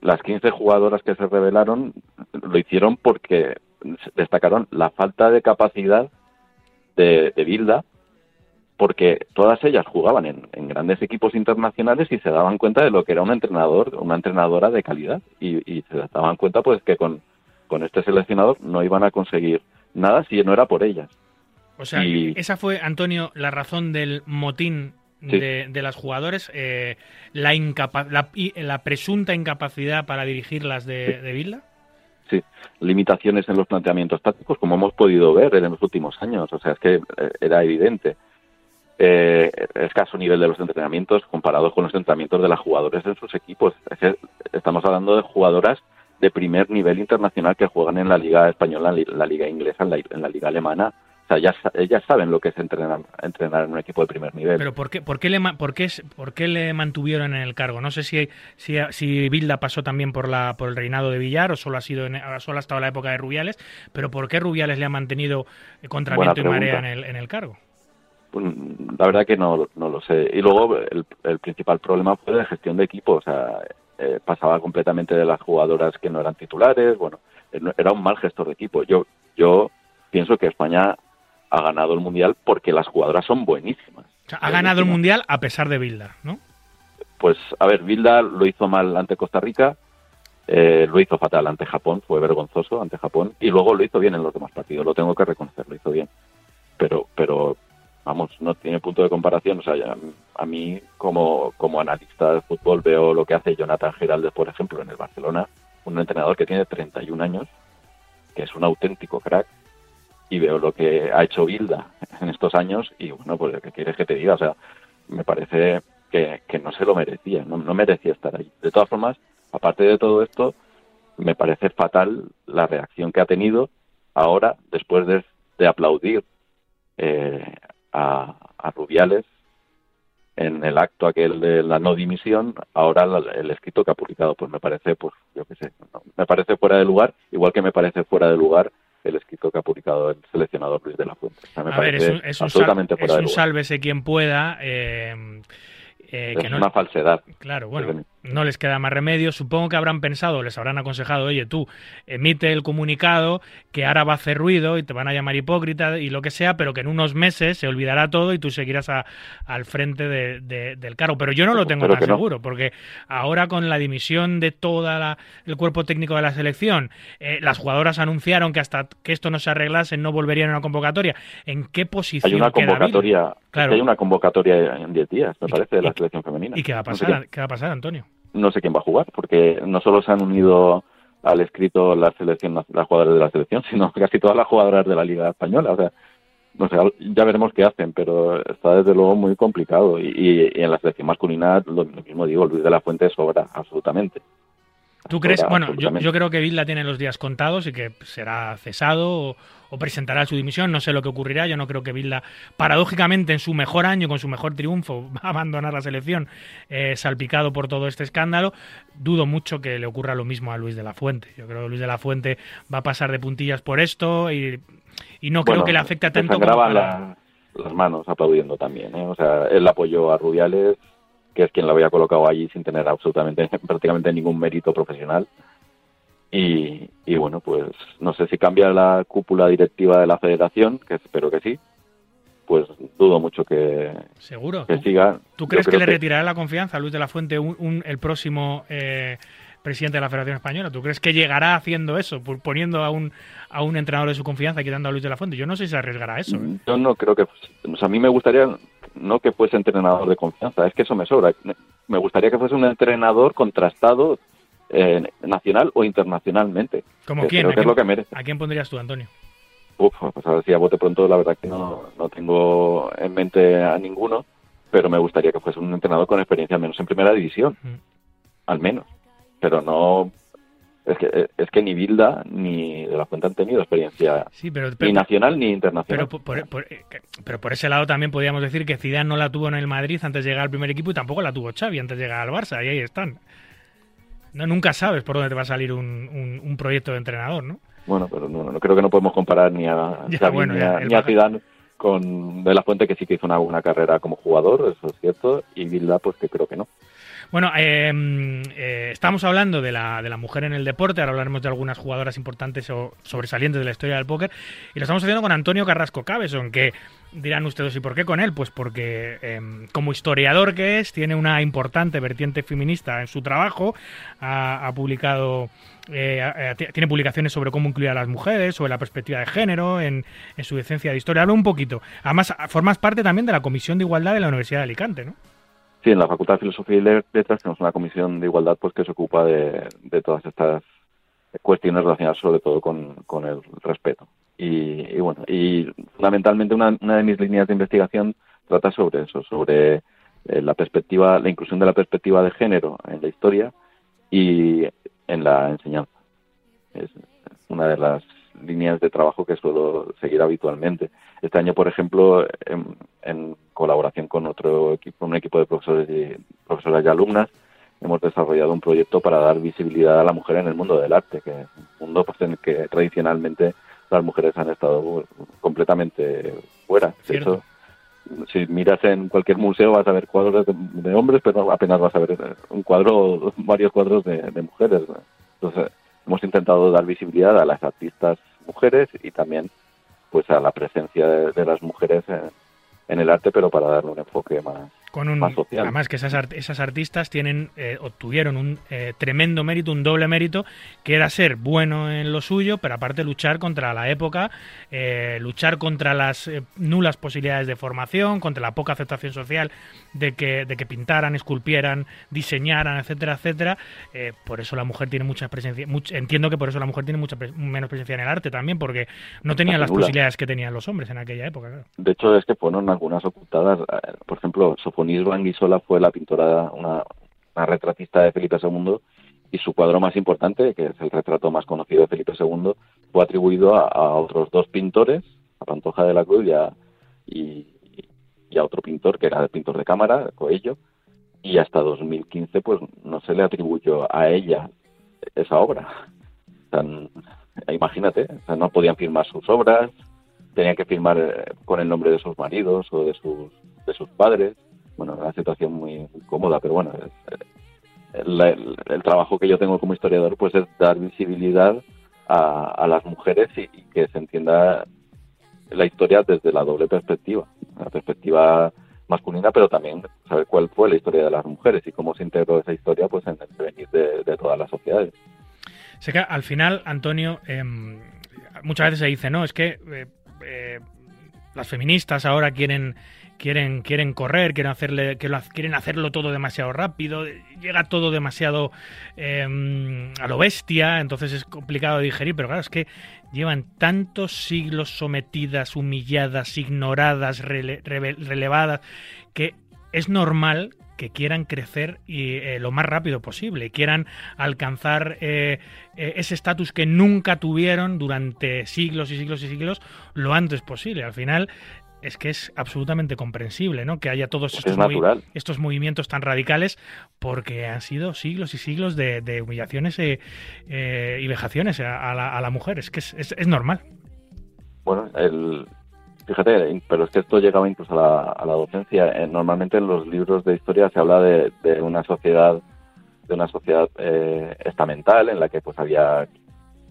las 15 jugadoras que se revelaron lo hicieron porque destacaron la falta de capacidad de, de Bilda porque todas ellas jugaban en, en, grandes equipos internacionales y se daban cuenta de lo que era un entrenador, una entrenadora de calidad y, y se daban cuenta pues que con, con, este seleccionador no iban a conseguir nada si no era por ellas. O sea, y... esa fue, Antonio, la razón del motín Sí. de, de, las jugadores, eh, la, la, la, presunta incapacidad para dirigirlas de, de Vilda. Sí, limitaciones en los planteamientos tácticos, como hemos podido ver en los últimos años. O sea, es que eh, era evidente. Eh, escaso nivel de los entrenamientos comparados con los entrenamientos de las jugadores en sus equipos. Es que estamos hablando de jugadoras de primer nivel internacional que juegan en la liga española, en la liga inglesa, en la liga alemana, O sea, ya, sa- ellas saben lo que es entrenar, entrenar en un equipo de primer nivel. Pero ¿por qué, por, qué le, por, qué, es- por qué le mantuvieron en el cargo? No sé si, si, si Bilda pasó también por, la, por el reinado de Villar o solo ha, sido en- solo ha estado en la época de Rubiales, pero ¿por qué Rubiales le ha mantenido eh, contra viento y marea en el, en el cargo? Pues, La verdad que no, no lo sé. Y luego el, el principal problema fue de gestión de equipo. O sea, eh, pasaba completamente de las jugadoras que no eran titulares. Bueno, eh, no- era un mal gestor de equipo. Yo, yo pienso que España ha ganado el mundial porque las jugadoras son buenísimas. O sea, ha ganado el. Mundial a pesar de Bilda, ¿no? Pues, a ver, Bilda lo hizo mal ante Costa Rica, eh, lo hizo fatal ante Japón, fue vergonzoso ante Japón, y luego lo hizo bien en los demás partidos, lo tengo que reconocer, lo hizo bien. Pero, pero vamos, no tiene punto de comparación. O sea, ya, a mí, como, como analista de fútbol, veo lo que hace Jonathan Giraldes, por ejemplo, en el Barcelona, un entrenador que tiene 31 años, que es un auténtico crack, y veo lo que ha hecho Bilda en estos años, y bueno, pues, ¿qué quieres que te diga? O sea, me parece que, que no se lo merecía, no, no merecía estar ahí. De todas formas, aparte de todo esto, me parece fatal la reacción que ha tenido ahora, después de, de aplaudir eh, a, a Rubiales en el acto aquel de la no dimisión, ahora la- el escrito que ha publicado, pues me parece, pues yo qué sé, me parece fuera de lugar, igual que me parece fuera de lugar el escrito que ha publicado el seleccionador Luis de la Fuente. O sea, me A ver, es un, es un, sal- es sálvese quien pueda. eh, eh, es que no, una falsedad. Claro, bueno, no les queda más remedio. Supongo que habrán pensado, les habrán aconsejado, oye, tú emite el comunicado que ahora va a hacer ruido y te van a llamar hipócrita y lo que sea, pero que en unos meses se olvidará todo y tú seguirás a- al frente de- de- del cargo. Pero yo no lo tengo Pero tan no. seguro, porque ahora con la dimisión de todo el cuerpo técnico de la selección, eh, las jugadoras anunciaron que hasta que esto no se arreglase no volverían a una convocatoria. ¿En qué posición Hay una queda convocatoria, Claro. hay una convocatoria en 10 días, me ¿Y- parece, de la selección femenina. ¿Y qué va a No sé pasar? ¿Qué va a pasar, Antonio? No sé quién va a jugar, porque no solo se han unido al escrito la selección, las jugadoras de la selección, sino casi todas las jugadoras de la Liga Española. O sea, no sé, ya veremos qué hacen, pero está desde luego muy complicado. Y, y- y en la selección masculina, lo, lo mismo digo, Luis de la Fuente sobra, absolutamente. ¿Tú crees? Bueno, yo, yo creo que Vilda tiene los días contados y que será cesado o, o presentará su dimisión. No sé lo que ocurrirá. Yo no creo que Vilda, paradójicamente, en su mejor año, con su mejor triunfo, va a abandonar la selección eh, salpicado por todo este escándalo. Dudo mucho que le ocurra lo mismo a Luis de la Fuente. Yo creo que Luis de la Fuente va a pasar de puntillas por esto y, y no creo Bueno, que le afecte tanto como sangraban para- la- las manos aplaudiendo también. ¿eh? O sea, él apoyó a Rubiales, que es quien lo había colocado allí sin tener absolutamente, prácticamente ningún mérito profesional. Y, y bueno, pues no sé si cambia la cúpula directiva de la federación, que espero que sí, pues dudo mucho que, Seguro. que ¿Tú, siga. tú crees que le retirará la confianza a Luis de la Fuente un- un- el próximo eh, presidente de la Federación Española? ¿Tú crees que llegará haciendo eso, poniendo a un, a un entrenador de su confianza y quitando a Luis de la Fuente? Yo no sé si se arriesgará a eso. ¿eh? Yo no creo que. O sea, a mí me gustaría no que fuese entrenador de confianza, es que eso me sobra. Me gustaría que fuese un entrenador contrastado eh, nacional o internacionalmente. ¿Como que quién? Creo ¿A es quién- lo que merece. ¿A quién pondrías tú, Antonio? Uf, pues a ver si a bote pronto la verdad que no, no tengo en mente a ninguno, pero me gustaría que fuese un entrenador con experiencia al menos en primera división, Mm. al menos. Pero no. Es que, es que ni Bilda ni de la Fuente han tenido experiencia Sí, pero, ni nacional ni internacional. pero, por, por- eh, pero por ese lado también podríamos decir que Zidane no la tuvo en el Madrid antes de llegar al primer equipo y tampoco la tuvo Xavi antes de llegar al Barça. Y ahí están. No, nunca sabes por dónde te va a salir un, un- un proyecto de entrenador, ¿no? Bueno, pero no, no creo que no podemos comparar ni a Ya, Xavi bueno, ni, a, ni a Zidane con De La Fuente, que sí que hizo una buena carrera como jugador, eso es cierto, y Bilda, pues que creo que no. Bueno, eh, eh, estamos hablando de la, de la mujer en el deporte, ahora hablaremos de algunas jugadoras importantes o sobresalientes de la historia del póker, y lo estamos haciendo con Antonio Carrasco Cabeson, que dirán ustedes, ¿y por qué con él? Pues porque eh, como historiador que es, tiene una importante vertiente feminista en su trabajo, ha, publicado... eh, eh, tiene publicaciones sobre cómo incluir a las mujeres, sobre la perspectiva de género, en, en su decencia de historia. Habla un poquito. Además, formas parte también de la Comisión de Igualdad de la Universidad de Alicante, ¿no? Sí, en la Facultad de Filosofía y Letras tenemos una comisión de igualdad pues que se ocupa de, todas estas cuestiones relacionadas sobre todo con, con el respeto. Y, y bueno, y fundamentalmente una, una de mis líneas de investigación trata sobre eso, sobre eh, la perspectiva, la inclusión de la perspectiva de género en la historia y en la enseñanza. Es una de las líneas de trabajo que suelo seguir habitualmente. Este año, por ejemplo, en, en colaboración con otro equipo, un equipo de profesores y, profesoras y alumnas, hemos desarrollado un proyecto para dar visibilidad a la mujer en el mundo del arte, que es un mundo pues, en el que tradicionalmente las mujeres han estado completamente fuera. De hecho, si miras en cualquier museo vas a ver cuadros de, de hombres, pero apenas vas a ver un cuadro, varios cuadros de, de mujeres. ¿no? Entonces, hemos intentado dar visibilidad a las artistas mujeres y también pues a la presencia de, las mujeres en, en el arte, pero para darle un enfoque más, con un además que esas art- esas artistas tienen eh, obtuvieron un eh, tremendo mérito un doble mérito que era ser bueno en lo suyo pero aparte luchar contra la época eh, luchar contra las eh, nulas posibilidades de formación contra la poca aceptación social de que de que pintaran esculpieran diseñaran etcétera etcétera por eso la mujer tiene mucha presencia much- entiendo que por eso la mujer tiene mucha pre- menos presencia en el arte también porque no tenían las posibilidades que tenían los hombres en aquella época claro. De hecho, es que fueron algunas ocultadas. Por ejemplo, Sofonisba Anguissola fue la pintora, una, retratista de Felipe II, y su cuadro más importante, que es el retrato más conocido de Felipe II, fue atribuido a, otros dos pintores, a Pantoja de la Cruz y a, otro pintor, que era el pintor de cámara, Coello, y hasta 2015 pues no se le atribuyó a ella esa obra. Imagínate, no podían firmar sus obras, tenían que firmar eh, con el nombre de sus maridos o de sus padres. Bueno, una situación muy cómoda, pero bueno, eh, el, trabajo que yo tengo como historiador pues es dar visibilidad a, a las mujeres y, que se entienda la historia desde la doble perspectiva, la perspectiva masculina, pero también saber cuál fue la historia de las mujeres y cómo se integró esa historia pues en el devenir de, todas las sociedades. Sé que al final, Antonio, em, muchas veces se dice, no, es que eh, eh, las feministas ahora quieren quieren quieren correr, quieren hacerle quieren hacerlo todo demasiado rápido, llega todo demasiado em, a lo bestia, entonces es complicado de digerir, pero claro, es que llevan tantos siglos sometidas, humilladas, ignoradas, relevadas, que es normal que quieran crecer y, eh, lo más rápido posible, quieran alcanzar eh, eh, ese estatus que nunca tuvieron durante siglos y siglos y siglos lo antes posible. Al final es que es absolutamente comprensible, ¿no? Que haya todos estos, es movi- estos movimientos tan radicales porque han sido siglos y siglos de, de humillaciones eh, eh, y vejaciones a, a la, a la mujer. Es que es, es- es normal. Bueno, el, fíjate, pero es que esto llegaba incluso a la, a la docencia. Eh, normalmente en los libros de historia se habla de, de una sociedad de una sociedad eh, estamental en la que pues había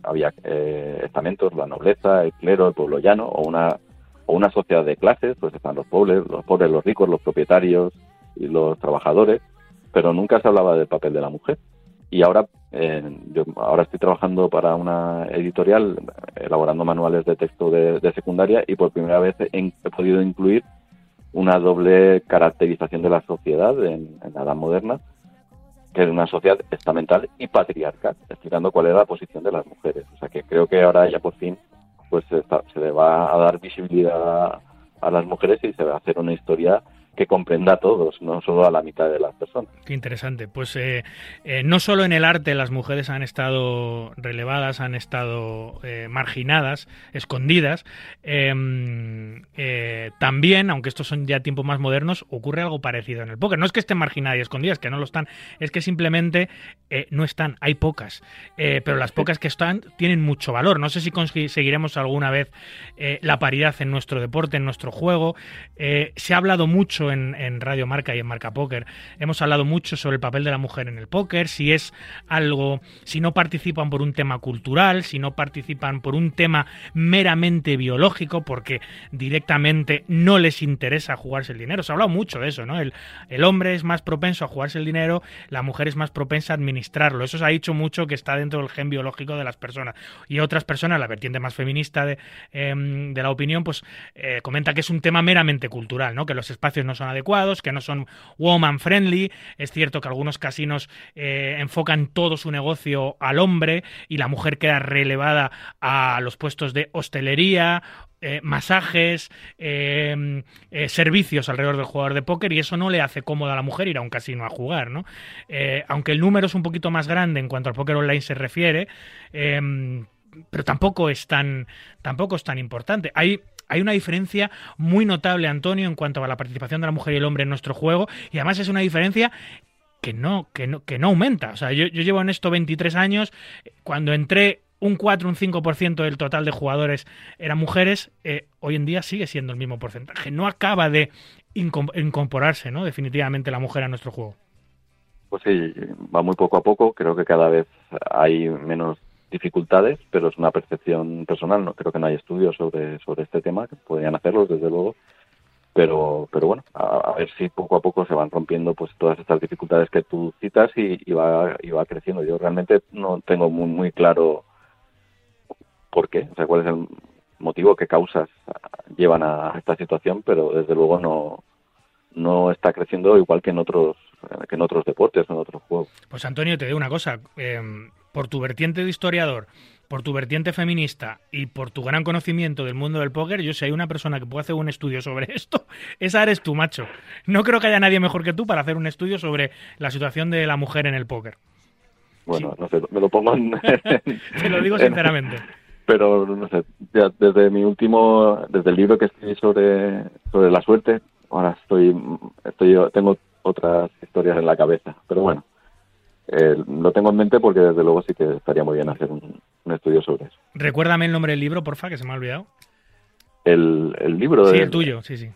había eh, estamentos, la nobleza, el clero, el pueblo llano, o una o una sociedad de clases, pues están los pobres, los pobres, los ricos, los propietarios y los trabajadores, pero nunca se hablaba del papel de la mujer. Y ahora, eh, yo ahora estoy trabajando para una editorial, elaborando manuales de texto de, secundaria, y por primera vez he, he podido incluir una doble caracterización de la sociedad en, en la edad moderna, que es una sociedad estamental y patriarcal, explicando cuál era la posición de las mujeres. O sea que creo que ahora ya por fin pues se, se le va a dar visibilidad a las mujeres y se va a hacer una historia que comprenda a todos, no solo a la mitad de las personas. Qué interesante. Pues eh, eh, no solo en el arte las mujeres han estado relevadas, han estado eh, marginadas, escondidas. eh, también, aunque estos son ya tiempos más modernos, ocurre algo parecido en el póker. No es que estén marginadas y escondidas, que no lo están, es que simplemente no están. Hay pocas, pero las pocas que están tienen mucho valor. No sé si conseguiremos alguna vez la paridad en nuestro deporte, en nuestro juego. Se ha hablado mucho en, Radio Marca y en Marca Póker. Hemos hablado mucho sobre el papel de la mujer en el póker, si es algo, si no participan por un tema cultural, si no participan por un tema meramente biológico, porque directamente no les interesa jugarse el dinero. Se ha hablado mucho de eso, ¿no? El, el hombre es más propenso a jugarse el dinero, la mujer es más propensa a administrarlo. Eso se ha dicho mucho que está dentro del gen biológico de las personas. Y otras personas, la vertiente más feminista de, em, de la opinión, pues eh, comenta que es un tema meramente cultural, ¿no? Que los espacios no son adecuados, que no son woman friendly. Es cierto que algunos casinos eh, enfocan todo su negocio al hombre y la mujer queda relevada a los puestos de hostelería eh, masajes, eh, eh, servicios alrededor del jugador de póker y eso no le hace cómoda a la mujer ir a un casino a jugar, ¿no? Aunque el número es un poquito más grande en cuanto al póker online se refiere, eh, pero tampoco es tan, tampoco es tan importante. Hay, hay una diferencia muy notable, Antonio, en cuanto a la participación de la mujer y el hombre en nuestro juego, y además es una diferencia que no, que no, que no aumenta. O sea, yo, llevo en esto 23 años. Cuando entré un 4, un 5% del total de jugadores eran mujeres, eh, hoy en día sigue siendo el mismo porcentaje. No acaba de incorporarse, ¿no? Definitivamente la mujer a nuestro juego. Pues sí, va muy poco a poco. Creo que cada vez hay menos dificultades, pero es una percepción personal. No creo que no hay estudios sobre sobre este tema, que podrían hacerlos desde luego. Pero pero bueno, a, ver si poco a poco se van rompiendo pues todas estas dificultades que tú citas y, y va y va creciendo. Yo realmente no tengo muy muy claro por qué, o sea, cuál es el motivo, qué causas llevan a esta situación, pero desde luego no no está creciendo igual que en otros que en otros deportes, en otros juegos. Pues Antonio, te digo una cosa, eh, por tu vertiente de historiador, por tu vertiente feminista y por tu gran conocimiento del mundo del póker, yo si hay una persona que puede hacer un estudio sobre esto, esa eres tú, macho. No creo que haya nadie mejor que tú para hacer un estudio sobre la situación de la mujer en el póker. Bueno, no sé, me lo pongo en, Te lo digo en- sinceramente. pero no sé, ya desde mi último, desde el libro que escribí sobre sobre la suerte, ahora estoy estoy tengo otras historias en la cabeza, pero bueno, eh, lo tengo en mente porque desde luego sí que estaría muy bien hacer un, un estudio sobre eso. Recuérdame el nombre del libro, porfa, que se me ha olvidado. El, el libro Sí, de, el tuyo, sí, sí.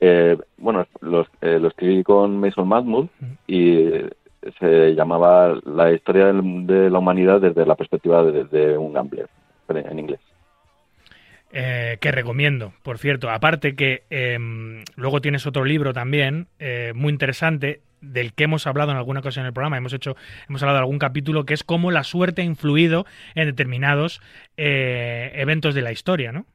Eh, bueno, lo, eh, lo escribí con Mason Mahmoud y se llamaba La historia de la humanidad desde la perspectiva de, de un gambler, en inglés. Eh, que recomiendo, por cierto. Aparte que em, luego tienes otro libro también, eh, muy interesante, del que hemos hablado en alguna ocasión en el programa, hemos hecho, hemos hablado de algún capítulo, que es cómo la suerte ha influido en determinados eh, eventos de la historia, ¿no?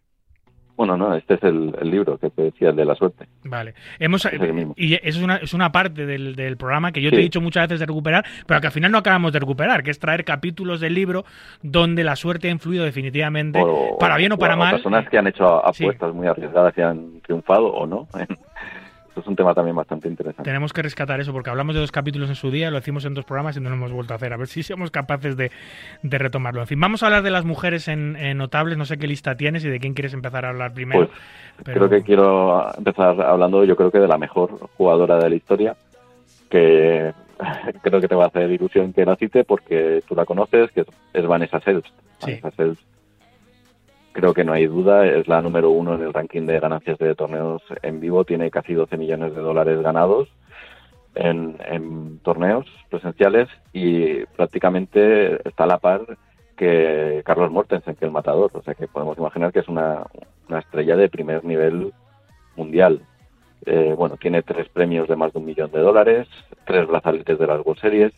Bueno, no, este es el, el libro que te decía, el de la suerte. Vale. Hemos, Es y eso es una, es una parte del, del programa que yo te he dicho muchas veces de recuperar, pero que al final no acabamos de recuperar, que es traer capítulos del libro donde la suerte ha influido definitivamente, O- para bien o para o mal. personas que han hecho apuestas muy arriesgadas y han triunfado o no. Es un tema también bastante interesante. Tenemos que rescatar eso porque hablamos de dos capítulos en su día, lo hicimos en dos programas y no lo hemos vuelto a hacer. A ver si somos capaces de, de retomarlo. En fin, vamos a hablar de las mujeres en, en notables. No sé qué lista tienes y de quién quieres empezar a hablar primero. Pues pero- creo que quiero empezar hablando, yo creo que de la mejor jugadora de la historia, que creo que te va a hacer ilusión que la cite porque tú la conoces, que es- es Vanessa Selst. Sí. Vanessa creo que no hay duda, es la número uno en el ranking de ganancias de torneos en vivo, tiene casi 12 millones de dólares ganados en, torneos presenciales y prácticamente está a la par que Carlos Mortensen, que el matador. O sea que podemos imaginar que es una, una estrella de primer nivel mundial. Eh, bueno, tiene tres premios de más de un millón de dólares, tres brazaletes de las World Series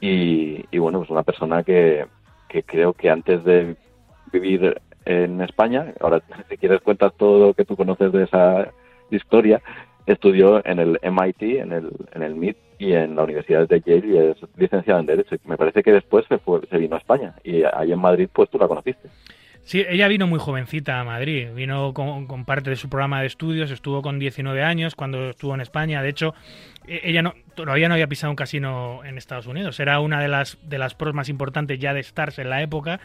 y, y bueno, es una persona que, que creo que antes de vivir en España, ahora si quieres cuentas todo lo que tú conoces de esa historia, estudió en el MIT, en el, en el MIT y en la Universidad de Yale y es licenciada en Derecho. Me parece que después se, fue, se vino a España y ahí en Madrid pues tú la conociste. Sí, ella vino muy jovencita a Madrid, vino con, con parte de su programa de estudios, estuvo con 19 años cuando estuvo en España. De hecho, ella no, todavía no había pisado un casino en Estados Unidos. Era una de las, de las pros más importantes ya de Stars en la época.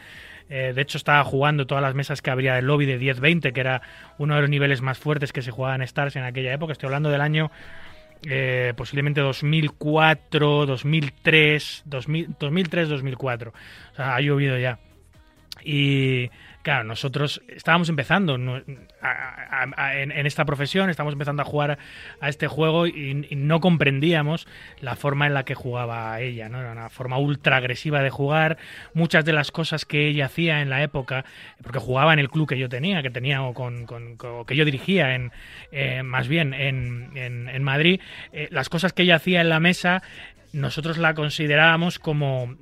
Eh, de hecho, estaba jugando todas las mesas que habría del lobby de 10-20, que era uno de los niveles más fuertes que se jugaba en Stars en aquella época. Estoy hablando del año eh, posiblemente 2004, 2003, 2000, 2003, 2004. O sea, ha llovido ya. Y claro, nosotros estábamos empezando en, esta profesión, estábamos empezando a jugar a este juego y, no comprendíamos la forma en la que jugaba ella, ¿no? Era una forma ultra agresiva de jugar. Muchas de las cosas que ella hacía en la época, porque jugaba en el club que yo tenía, que tenía o con, con- que yo dirigía en eh, más bien en, en- en Madrid, eh, las cosas que ella hacía en la mesa, nosotros la considerábamos como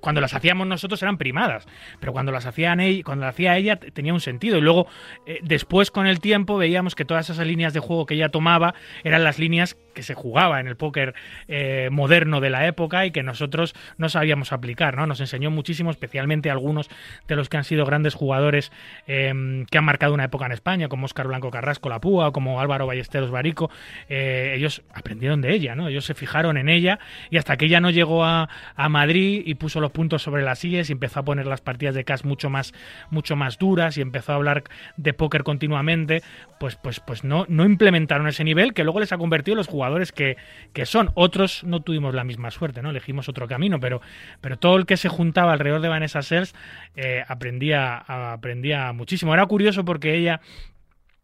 cuando las hacíamos nosotros eran primadas, pero cuando las hacían ella, cuando las hacía ella tenía un sentido. Y luego, eh, después con el tiempo, veíamos que todas esas líneas de juego que ella tomaba eran las líneas que se jugaba en el póker eh, moderno de la época y que nosotros no sabíamos aplicar, ¿no? Nos enseñó muchísimo, especialmente algunos de los que han sido grandes jugadores eh, que han marcado una época en España, como Oscar Blanco Carrasco La Púa como Álvaro Ballesteros Barico. Eh, ellos aprendieron de ella, ¿no? Ellos se fijaron en ella y hasta que ella no llegó a, a Madrid y puso los los puntos sobre las sillas y empezó a poner las partidas de cash mucho más, mucho más duras y empezó a hablar de póker continuamente, pues, pues, pues no, no implementaron ese nivel que luego les ha convertido en los jugadores que, que son. Otros no tuvimos la misma suerte, ¿no? Elegimos otro camino, pero, pero todo el que se juntaba alrededor de Vanessa Sels eh, aprendía, aprendía muchísimo. Era curioso porque ella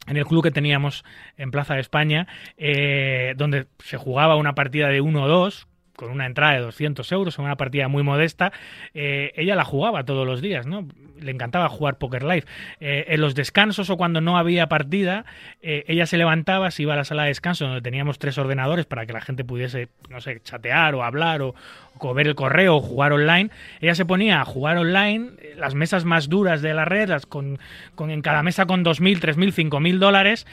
en el club que teníamos en Plaza de España, eh, donde se jugaba una partida de 1-2, con una entrada de 200 euros en una partida muy modesta, eh, ella la jugaba todos los días, ¿no? Le encantaba jugar Poker Live. Eh, en los descansos o cuando no había partida, eh, ella se levantaba, se iba a la sala de descanso donde teníamos tres ordenadores para que la gente pudiese, no sé, chatear o hablar o, o ver el correo o jugar online. Ella se ponía a jugar online, las mesas más duras de la red, las con, con en cada mesa con 2.000, 3.000, 5.000 dólares,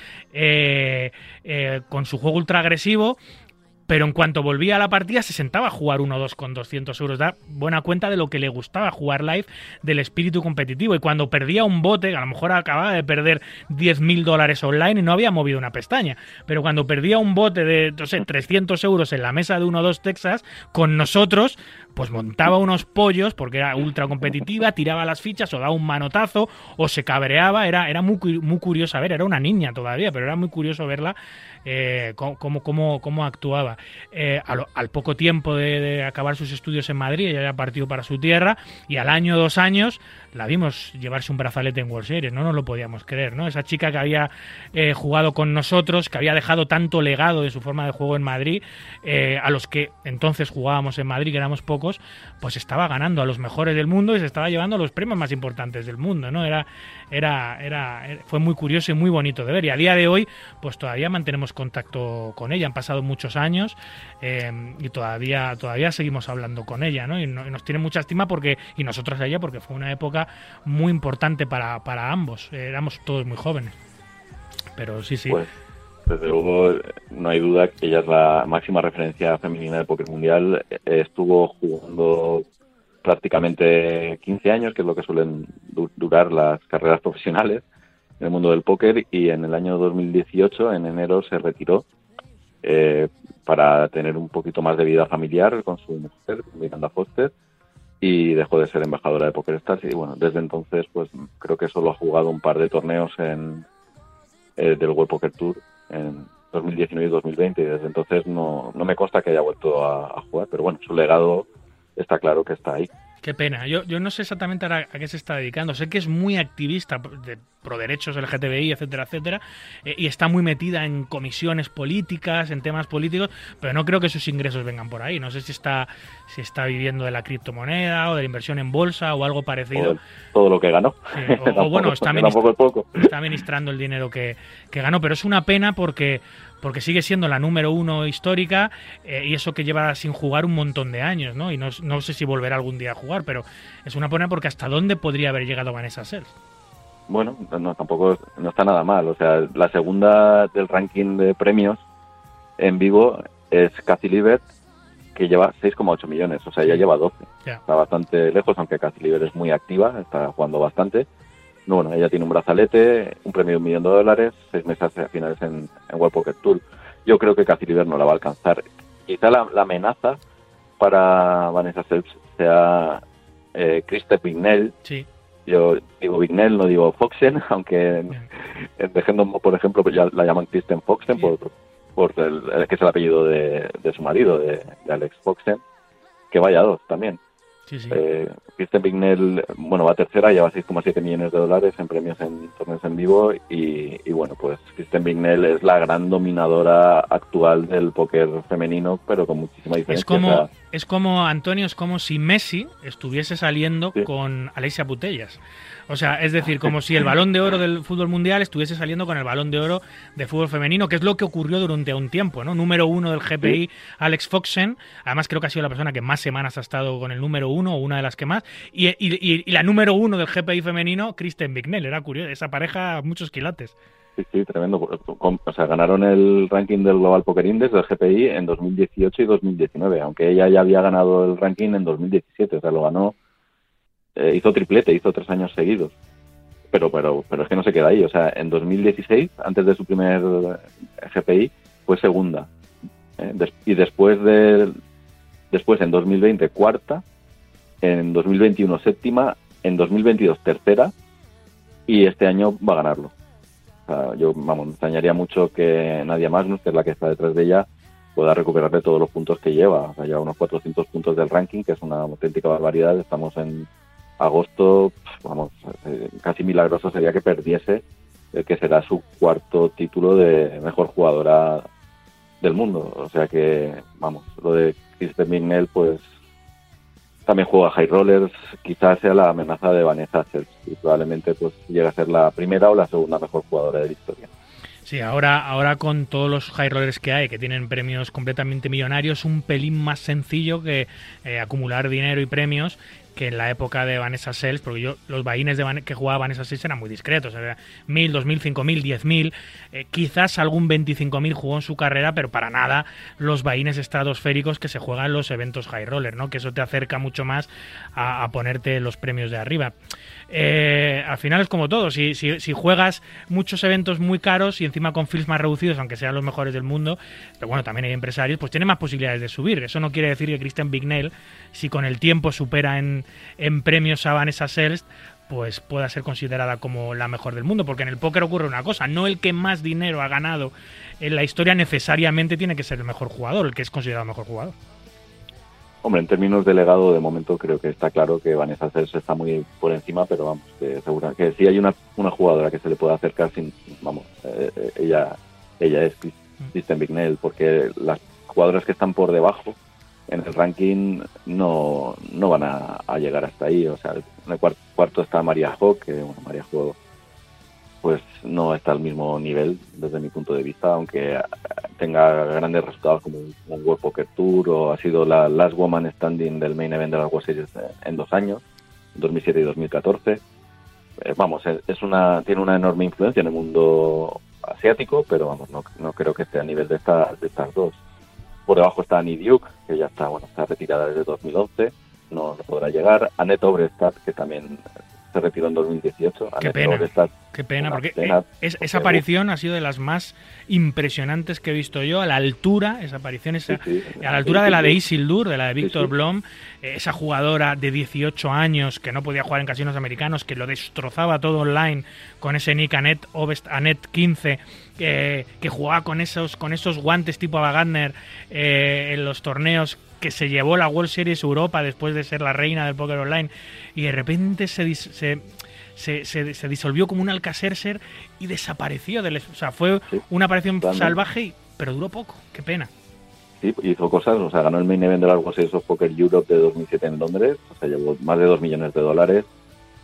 con su juego ultra agresivo pero en cuanto volvía a la partida se sentaba a jugar 1-2 con 200 euros. Da buena cuenta de lo que le gustaba jugar live, del espíritu competitivo. Y cuando perdía un bote, a lo mejor acababa de perder 10.000 dólares online y no había movido una pestaña. Pero cuando perdía un bote de, no sé, 300 euros en la mesa de 1-2 Texas, con nosotros, pues montaba unos pollos porque era ultra competitiva, tiraba las fichas o daba un manotazo o se cabreaba. Era, era muy, muy curioso ver, era una niña todavía, pero era muy curioso verla eh, cómo, cómo, cómo, actuaba. Eh, al, poco tiempo de, acabar sus estudios en Madrid, ella ya partido para su tierra y al año, dos años, la vimos llevarse un brazalete en World Series, no nos lo podíamos creer, ¿no? Esa chica que había eh, jugado con nosotros, que había dejado tanto legado de su forma de juego en Madrid, eh, a los que entonces jugábamos en Madrid, que éramos pocos, pues estaba ganando a los mejores del mundo y se estaba llevando los premios más importantes del mundo, ¿no? Era, era, era, fue muy curioso y muy bonito de ver. Y a día de hoy, pues todavía mantenemos contacto con ella. Han pasado muchos años eh, y todavía, todavía seguimos hablando con ella, ¿no? Y, nos tiene mucha estima porque, y nosotros a ella, porque fue una época muy importante para, para ambos. éramos todos muy jóvenes. Pero sí, sí. Pues, desde luego, no hay duda que ella es la máxima referencia femenina del póker mundial. Estuvo jugando prácticamente 15 años, que es lo que suelen durar las carreras profesionales en el mundo del póker, y en el año 2018, en enero, se retiró eh, para tener un poquito más de vida familiar con su mujer, Miranda Foster, y dejó de ser embajadora de Poker Stars. Y bueno, desde entonces, pues creo que solo ha jugado un par de torneos en eh, del World Poker Tour en 2019 y 2020, y desde entonces no, no me consta que haya vuelto a jugar, pero bueno, su legado está claro que está ahí. Qué pena. Yo, yo no sé exactamente a, qué se está dedicando. Sé que es muy activista de pro derechos LGTBI, etcétera, etcétera, eh, y está muy metida en comisiones políticas, en temas políticos, pero no creo que sus ingresos vengan por ahí. No sé si está si está viviendo de la criptomoneda o de la inversión en bolsa o algo parecido. todo lo que ganó. o, bueno, está, está, administrando el dinero que, que ganó, pero es una pena porque porque sigue siendo la número uno histórica eh, y eso que lleva sin jugar un montón de años, ¿no? Y no, no, sé si volverá algún día a jugar, pero es una pena porque hasta dónde podría haber llegado Vanessa Sells. Bueno, no, tampoco no está nada mal. O sea, la segunda del ranking de premios en vivo es Cathy Libert, que lleva 6,8 millones. O sea, ya lleva 12. Está bastante lejos, aunque Cathy Libert es muy activa, está jugando bastante bueno, ella tiene un brazalete, un premio de un millón de dólares, seis meses a finales en, en World Poker Tour. Yo creo que Cathy no la va a alcanzar. Quizá la, amenaza para Vanessa Selps sea eh, Vignell. Sí. Yo digo Vignell, no digo Foxen, aunque en, por ejemplo, pues ya la llaman Kristen Foxen por, por el, que es el apellido de, su marido, de, de Alex Foxen, que vaya dos también. Sí, sí. Eh, Kristen bueno, va tercera, lleva 6,7 millones de dólares en premios en torneos en vivo y, bueno, pues Kristen Bignell es la gran dominadora actual del póker femenino, pero con muchísima diferencia. Es como, es como Antonio, es como si Messi estuviese saliendo con Alexia Putellas. O sea, es decir, como si el balón de oro del fútbol mundial estuviese saliendo con el balón de oro de fútbol femenino, que es lo que ocurrió durante un tiempo, ¿no? Número uno del GPI, Alex Foxen. Además, creo que ha sido la persona que más semanas ha estado con el número uno, o una de las que más. Y, la número uno del GPI femenino, Kristen Bignell. Era curioso, esa pareja, muchos quilates. Sí, sí, tremendo. O sea, ganaron el ranking del Global Poker Index del GPI en 2018 y 2019, aunque ella ya había ganado el ranking en 2017, o sea, lo ganó eh, hizo triplete, hizo tres años seguidos. Pero, pero, pero es que no se queda ahí. O sea, en 2016, antes de su primer GPI, fue segunda. ¿eh? y después de después en 2020 cuarta en 2021 séptima, en 2022 tercera y este año va a ganarlo. Sea, yo, vamos, me extrañaría mucho que Nadia Magnus, que es la que está detrás de ella, pueda recuperarle todos los puntos que lleva. O sea, lleva unos 400 puntos del ranking, que es una auténtica barbaridad. Estamos en agosto, vamos, eh, casi milagroso sería que perdiese el que será su cuarto título de mejor jugadora del mundo. O sea que, vamos, lo de Kristen Mignel, pues también juega high rollers, quizás sea la amenaza de Vanessa Sells y probablemente pues llegue a ser la primera o la segunda mejor jugadora de la historia. Sí, ahora, ahora con todos los high rollers que hay, que tienen premios completamente millonarios, un pelín más sencillo que eh, acumular dinero y premios que en la época de Vanessa Sells, porque yo los vaines de que jugaba Vanessa Sells eran muy discretos, era 1000, 2000, 5000, 10000, eh, quizás algún 25000 jugó en su carrera, pero para nada los vaines estratosféricos que se juegan en los eventos high roller, ¿no? Que eso te acerca mucho más a ponerte los premios de arriba. Eh, al final es como todo, si, juegas muchos eventos muy caros y encima con fields más reducidos, aunque sean los mejores del mundo, pero bueno, también hay empresarios, pues tiene más posibilidades de subir. Eso no quiere decir que Christian Bignell, si con el tiempo supera en, premios a Vanessa Selst, pues pueda ser considerada como la mejor del mundo, porque en el póker ocurre una cosa, no el que más dinero ha ganado en la historia necesariamente tiene que ser el mejor jugador, el que es considerado mejor jugador. Hombre, en términos de legado, de momento creo que está claro que Vanessa Sells está muy por encima, pero vamos, que segura que si hay una, una jugadora que se le pueda acercar, sin, vamos, eh, ella ella es Chris- Kristen Bignell, porque las jugadoras que están por debajo en el ranking no, no van a, a llegar hasta ahí. O sea, en el cuar- cuarto está María Hawk, que bueno, María Hawk pues no está al mismo nivel desde mi punto de vista, aunque tenga grandes resultados como un, un World Poker Tour o ha sido la last woman standing del main event de las World Series en dos años, 2007 y 2014. Eh, vamos, es una tiene una enorme influencia en el mundo asiático, pero vamos, no, creo que esté a nivel de, esta, de estas dos. Por debajo está Annie Duke, que ya está, bueno, está retirada desde 2011, no, no podrá llegar. Annette Obrestad, que también se retiró en 2018. Qué pena, qué pena, una porque es- esa aparición ha sido de las más impresionantes que he visto yo, a la altura, esa aparición, esa, sí, a la altura de la de Isildur. De la de Víctor. Blom, esa jugadora de 18 años que no podía jugar en casinos americanos, que lo destrozaba todo online con ese nick Anet, Ovest, Anet 15, eh, que jugaba con esos, con esos guantes tipo Ava Gardner eh, en los torneos que se llevó la World Series Europa después de ser la reina del póker online y de repente se, dis- se, se, se- se disolvió como un Alcacercer y desapareció. Del, o sea, fue Sí, una aparición totalmente. salvaje, y- pero duró poco. Qué pena. Sí, hizo cosas, o sea, ganó el main event de las World Series of Poker Europe de 2007 en Londres, o sea, llevó más de 2 millones de dólares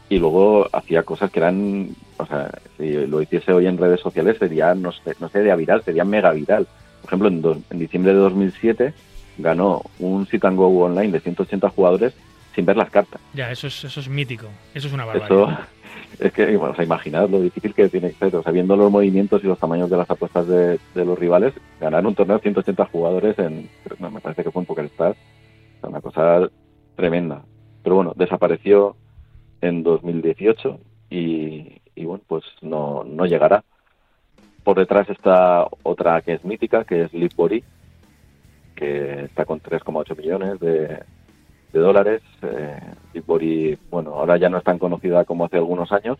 y luego hacía cosas que eran, o sea, si lo hiciese hoy en redes sociales sería, no sé, no sería viral, sería mega viral. Por ejemplo, en, dos- en diciembre de 2007 ganó un sit and go online de 180 jugadores sin ver las cartas. Ya, eso es, eso es mítico. Eso es una Eso barbaridad. es que, bueno, o sea, imaginad lo difícil que tiene que ser. O sea, viendo los movimientos y los tamaños de las apuestas de, de los rivales, ganar un torneo de 180 jugadores en, no, me parece que fue en PokerStars, o sea, una cosa tremenda. Pero bueno, desapareció en 2018 y, y bueno, pues no, no llegará. Por detrás está otra que es mítica, que es Bori, que está con 3,8 millones de, de dólares. Eh, Bori, bueno, ahora ya no es tan conocida como hace algunos años,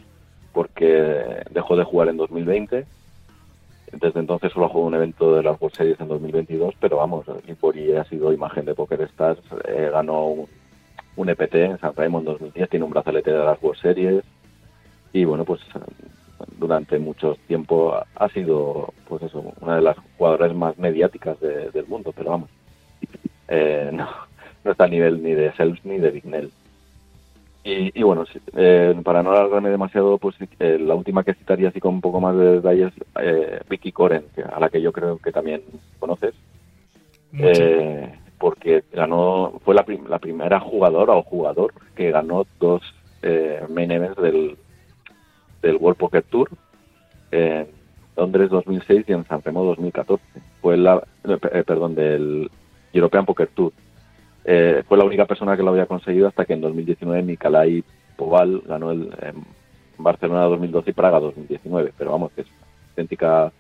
porque dejó de jugar en 2020. Desde entonces solo jugó un evento de las World Series en 2022, pero vamos, Bori ha sido imagen de Poker Stars, eh, ganó un, un EPT en San en 2010, tiene un brazalete de las World Series y bueno, pues durante mucho tiempo ha- sido pues eso, una de las jugadoras más mediáticas de- del mundo, pero vamos, eh, no, no está a nivel ni de Sells ni de Vignell. Y, y bueno, eh, para no alargarme demasiado, pues eh, la última que citaría así con un poco más de detalles, eh, Vicky Coren, a la que yo creo que también conoces, eh, porque ganó fue la, prim- la primera jugadora o jugador que ganó dos eh, main events del, del World Poker Tour en Londres 2006 y en San Remo 2014. Fue la, eh, pe- perdón, del European Poker Tour. Eh, fue la única persona que lo había conseguido hasta que en 2019 Nicolai Poval ganó el en Barcelona 2012 y Praga 2019. Pero vamos, que es auténtica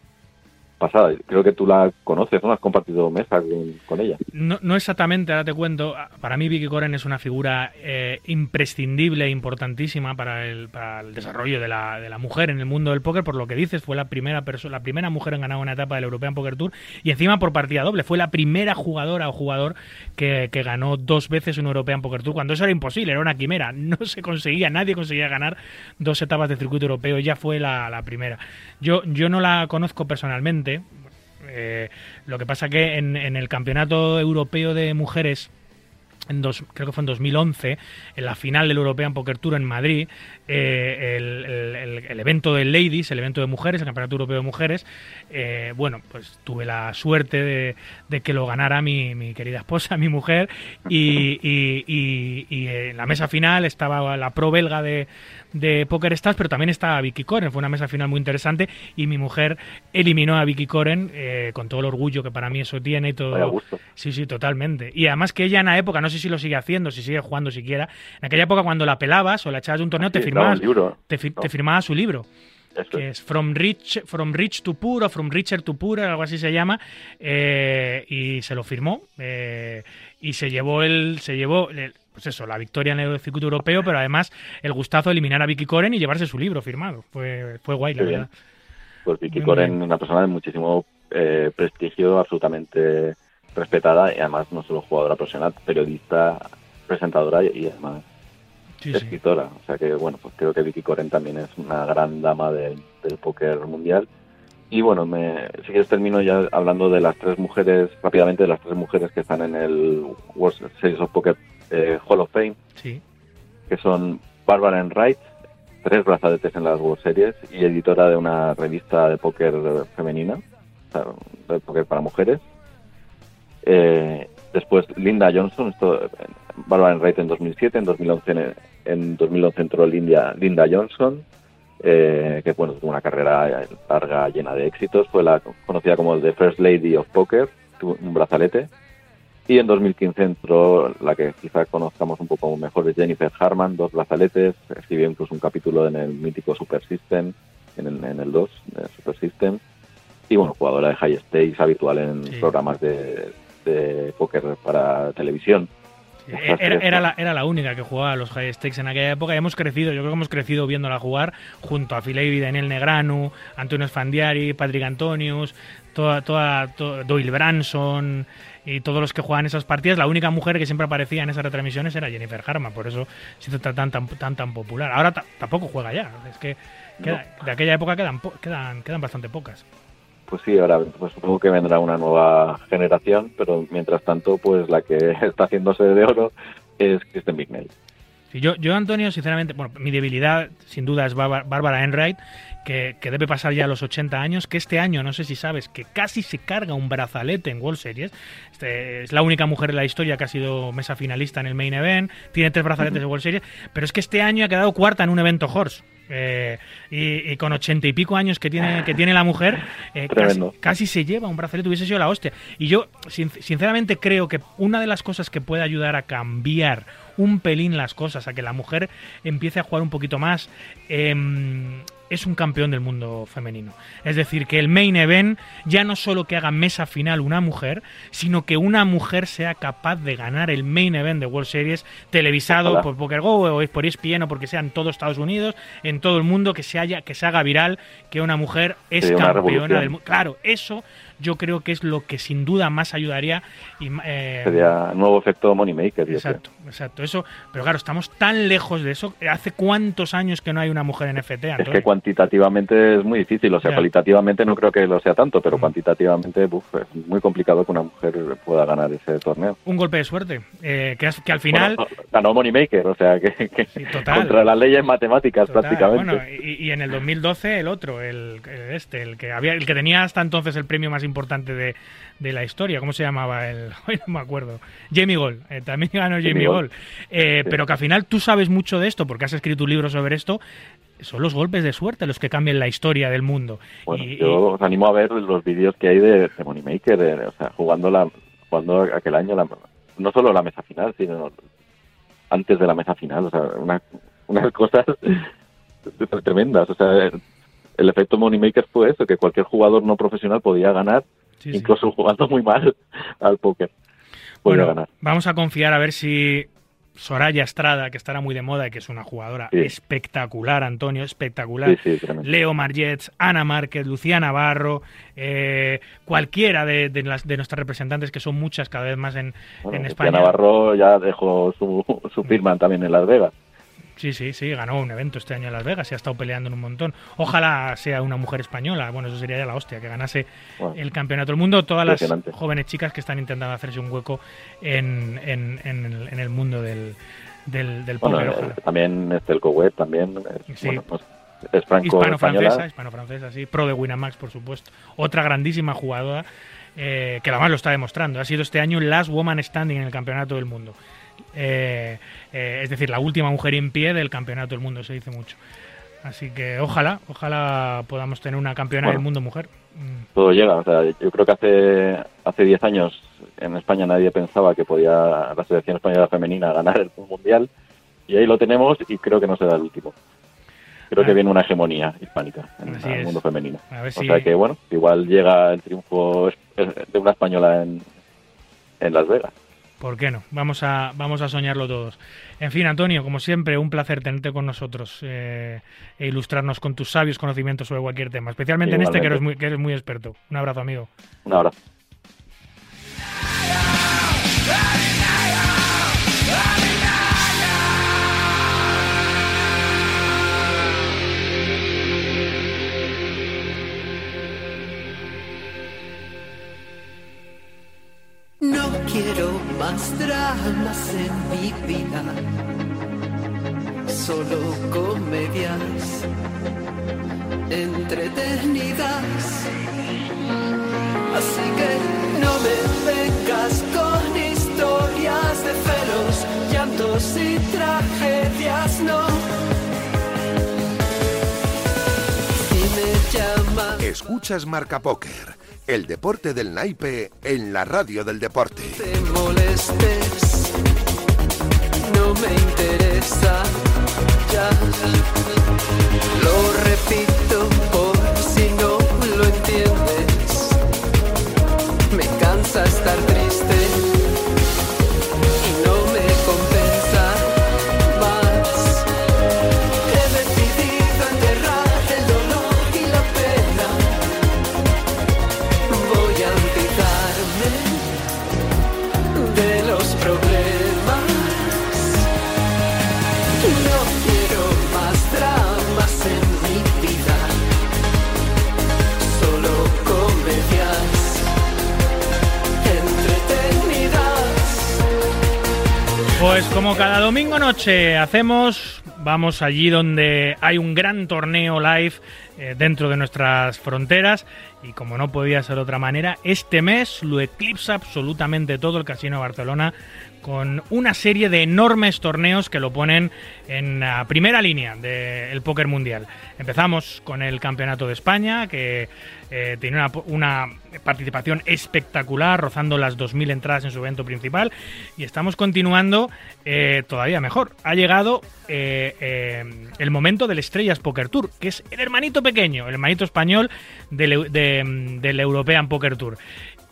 pasada. Creo que tú la conoces, ¿no? Has compartido mesa con, ella. No, no exactamente, ahora te cuento. Para mí Vicky Coren es una figura eh, imprescindible, importantísima para el, para el desarrollo de la, de la mujer en el mundo del póker. Por lo que dices, fue la primera persona, la primera mujer en ganar una etapa del European Poker Tour y encima por partida doble. Fue la primera jugadora o jugador que, que ganó dos veces un European Poker Tour, cuando eso era imposible, era una quimera. No se conseguía, nadie conseguía ganar dos etapas de circuito europeo. Ella fue la, la primera. Yo, yo no la conozco personalmente. Eh, lo que pasa que en, el campeonato europeo de mujeres en dos, creo que fue en 2011, en la final del European Poker Tour en Madrid, eh, el, evento de Ladies, el evento de mujeres, el Campeonato Europeo de Mujeres, eh, bueno, pues tuve la suerte de, que lo ganara mi, querida esposa, mi mujer, y- y en la mesa final estaba la pro belga de, de Poker Stars, pero también estaba Vicky Coren, fue una mesa final muy interesante, y mi mujer eliminó a Vicky Coren eh, con todo el orgullo que para mí eso tiene y todo. Gusto. Sí, sí, totalmente. Y además que ella en la época, no sé si lo sigue haciendo, si sigue jugando siquiera, en aquella época cuando la pelabas o la echabas de un torneo, te firmabas, libro, te, fi- ¿no? te firmaba su libro, que es. es From Rich, From Rich to Poor o From Richer to Poor, algo así se llama, eh, y se lo firmó eh, y se llevó el, se llevó el- pues eso, la victoria en el circuito europeo, pero además el gustazo de eliminar a Vicky Coren y llevarse su libro firmado. Fue, fue guay, la verdad. Pues Vicky Muy Coren, bien. una persona de muchísimo eh, prestigio, absolutamente respetada y además no solo jugadora profesional, periodista, presentadora y, y además Sí, sí. escritora. O sea que, bueno, pues creo que Vicky Coren también es una gran dama del, del póker mundial. Y bueno, me, si quieres termino ya hablando de las tres mujeres, rápidamente de las tres mujeres que están en el World Series of Poker eh, Hall of Fame, Sí. que son Barbara Enright, tres brazaletes en las World Series y editora de una revista de póker femenina, o sea, de póker para mujeres. Eh, después Linda Johnson, esto, Barbara Enright en 2007, en 2011, en, en 2011 entró Linda, Linda Johnson, eh, que bueno, tuvo una carrera larga llena de éxitos, fue la conocida como The First Lady of Poker, tuvo un brazalete. Y en 2015 entró la que quizá conozcamos un poco mejor, es Jennifer Harman, dos brazaletes, escribió incluso un capítulo en el mítico Super System, en el, en el 2, de Super System. Y bueno, jugadora de high stakes, habitual en Sí. programas de, de póker para televisión. Eh, Era, era la, era la única que jugaba a los high stakes en aquella época y hemos crecido, yo creo que hemos crecido viéndola jugar junto a Filey, Daniel Negranu, Antonio Sfandiari, Patrick Antonius, toda, toda, to- Doyle Branson y todos los que jugaban esas partidas. La única mujer que siempre aparecía en esas retransmisiones era Jennifer Harman, por eso se hizo tan tan, tan, tan popular. Ahora ta- tampoco juega ya, es que queda- de aquella época quedan, quedan, quedan bastante pocas. Pues sí, ahora pues supongo que vendrá una nueva generación, pero mientras tanto, pues la que está haciéndose de oro es Kristen Bignell. Sí, yo, yo, Antonio, sinceramente, bueno, mi debilidad sin duda es Bárbara Enright, que, que debe pasar ya a los 80 años, que este año, no sé si sabes, que casi se carga un brazalete en World Series. Este, es la única mujer en la historia que ha sido mesa finalista en el Main Event, tiene tres brazaletes de World Series, pero es que este año ha quedado cuarta en un evento Horse. Eh, y, y con ochenta y pico años que tiene que tiene la mujer eh, casi, se lleva un brazalete hubiese sido la hostia y yo sin- sinceramente creo que una de las cosas que puede ayudar a cambiar un pelín las cosas a que la mujer empiece a jugar un poquito más em, es un campeón del mundo femenino. Es decir, que el main event ya no solo que haga mesa final una mujer, sino que una mujer sea capaz de ganar el main event de World Series televisado por Poker Go o por ESPN o porque sea en todo Estados Unidos, en todo el mundo, que se, haya, que se haga viral que una mujer es campeona del mundo. Claro, eso yo creo que es lo que sin duda más ayudaría. Y, eh, Sería nuevo efecto Moneymaker. yo Exacto, exacto. Eso, pero claro, estamos tan lejos de eso. ¿Hace cuántos años que no hay una mujer en FT? Es que cuantitativamente es muy difícil, o sea, cualitativamente no creo que lo sea tanto, pero Mm. cuantitativamente uf, es muy complicado que una mujer pueda ganar ese torneo. Un golpe de suerte. eh, que, que al final. Bueno, ganó Moneymaker, o sea, que, que Sí, total. contra las leyes matemáticas Total, prácticamente. Bueno, y, y en el 2012 el otro, el, el este, el que había, el que tenía hasta entonces el premio más importante de, de la historia, ¿cómo se llamaba? El, hoy no me acuerdo. Jamie Gold, eh, también ganó Jamie, Jamie Gold. Gold. Eh, Sí. Pero que al final tú sabes mucho de esto porque has escrito un libro sobre esto. Son los golpes de suerte los que cambian la historia del mundo. Bueno, Y- yo os animo a ver los vídeos que hay de, de Moneymaker, de- o sea, jugando la, jugando aquel año, la- no solo la mesa final, sino antes de la mesa final, o sea, una- unas cosas tremendas, o sea, el efecto Moneymaker fue eso, que cualquier jugador no profesional podía ganar, Sí, sí. incluso jugando muy mal al póker. Podía Bueno, ganar. vamos a confiar a ver si Soraya Estrada, que estará muy de moda y que es una jugadora Sí. espectacular, Antonio, espectacular. Sí, sí, tremendo. Leo Margets, Ana Márquez, Lucía Navarro, eh, cualquiera de, de las, de nuestras representantes, que son muchas cada vez más en, Bueno, en Lucía España. Navarro ya dejó su, su firma también en Las Vegas. Sí, sí, sí, ganó un evento este año en Las Vegas y ha estado peleando en un montón. Ojalá sea una mujer española, bueno, eso sería ya la hostia, que ganase Bueno, el campeonato del mundo. Todas las jóvenes chicas que están intentando hacerse un hueco en, en- en el, en el mundo del, del, del bueno, póker, eh, ojalá. también también es, Sí. bueno, pues, es franco-española. Hispano-francesa, hispano-francesa, sí. Pro de Winamax, por supuesto. Otra grandísima jugadora eh, que además lo está demostrando. Ha sido este año last woman standing en el campeonato del mundo. Eh, eh, es decir, la última mujer en pie del campeonato del mundo, se dice mucho. Así que ojalá, ojalá podamos tener una campeona Bueno. del mundo mujer. Mm, todo llega. O sea, yo creo que hace hace 10 años en España nadie pensaba que podía la selección española femenina ganar el mundial y ahí lo tenemos y creo que no será el último. Creo Ah. que viene una hegemonía hispánica en el es. mundo femenino. A ver O si- sea que bueno, igual llega el triunfo de una española en, en Las Vegas. ¿Por qué no? Vamos a, vamos a soñarlo todos. En fin, Antonio, como siempre, un placer tenerte con nosotros eh, e ilustrarnos con tus sabios conocimientos sobre cualquier tema, especialmente en este que eres, muy, que eres muy experto. Un abrazo, amigo. Un abrazo. Quiero más dramas en mi vida, solo comedias entretenidas. Así que no me vengas con historias de celos, llantos y tragedias, no. Si me llamas. Escuchas Marca Póker, el deporte del naipe en la radio del deporte. te molestes, no me interesa ya. Lo repito por si no lo entiendes. Me cansa estar domingo noche hacemos, vamos allí donde hay un gran torneo live eh, dentro de nuestras fronteras y como no podía ser de otra manera, este mes lo eclipsa absolutamente todo el Casino Barcelona con una serie de enormes torneos que lo ponen en la primera línea del póker mundial. Empezamos con el Campeonato de España, que eh, tiene una, participación espectacular, rozando las 2.000 entradas en su evento principal, y estamos continuando eh, todavía mejor. Ha llegado eh, eh, el momento del Estrellas Poker Tour, que es el hermanito pequeño, el hermanito español del, de- del European Poker Tour.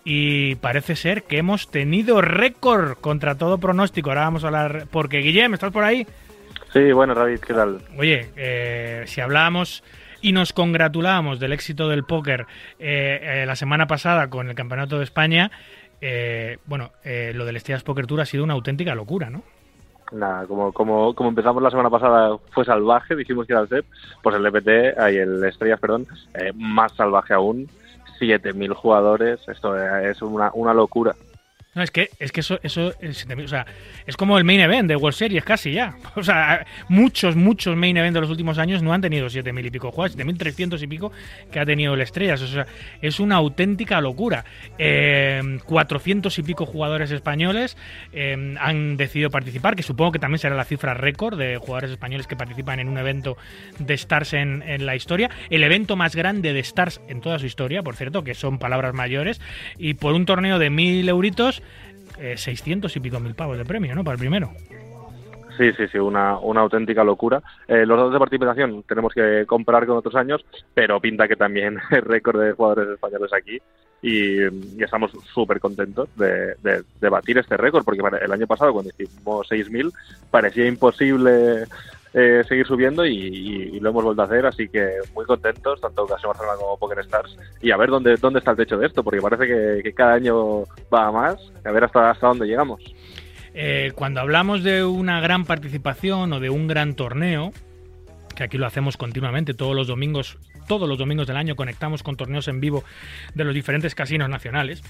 Y parece ser que hemos tenido récord contra todo pronóstico. Ahora vamos a hablar. Porque, Guillem, ¿estás por ahí? Sí, bueno, David, ¿qué tal? Oye, eh, si hablábamos y nos congratulábamos del éxito del póker eh, eh, la semana pasada con el Campeonato de España, eh, bueno, eh, lo del Estrellas Poker Tour ha sido una auténtica locura, ¿no? Nada, como, como, como empezamos la semana pasada fue salvaje, dijimos que era el CEP, pues el DPT, ahí el Estrellas, perdón, más salvaje aún, 7.000 jugadores, esto es una, una locura. No, es que, es que eso, eso es, o sea, es como el main event de World Series casi ya. O sea, muchos, muchos main event de los últimos años no han tenido 7.000 y pico jugadores, 7.300 y pico que ha tenido el Estrellas. O sea, es una auténtica locura. Eh, 400 y pico jugadores españoles eh, han decidido participar, que supongo que también será la cifra récord de jugadores españoles que participan en un evento de Stars en, en la historia. El evento más grande de Stars en toda su historia, por cierto, que son palabras mayores. Y por un torneo de 1.000 euritos, eh, 600 y pico mil pavos de premio, ¿no? Para el primero. Sí, sí, sí, una, una auténtica locura. Eh, los datos de participación tenemos que comparar con otros años, pero pinta que también hay récord de jugadores españoles aquí y, estamos súper contentos de, de- de batir este récord, porque el año pasado cuando hicimos 6.000 parecía imposible eh, seguir subiendo y, lo hemos vuelto a hacer, así que muy contentos, tanto Ocasión Barcelona como Poker Stars, y a ver dónde, dónde está el techo de esto, porque parece que, que cada año va a más, a ver hasta, hasta dónde llegamos. Eh, cuando hablamos de una gran participación o de un gran torneo, que aquí lo hacemos continuamente, todos los domingos, todos los domingos del año conectamos con torneos en vivo de los diferentes casinos nacionales.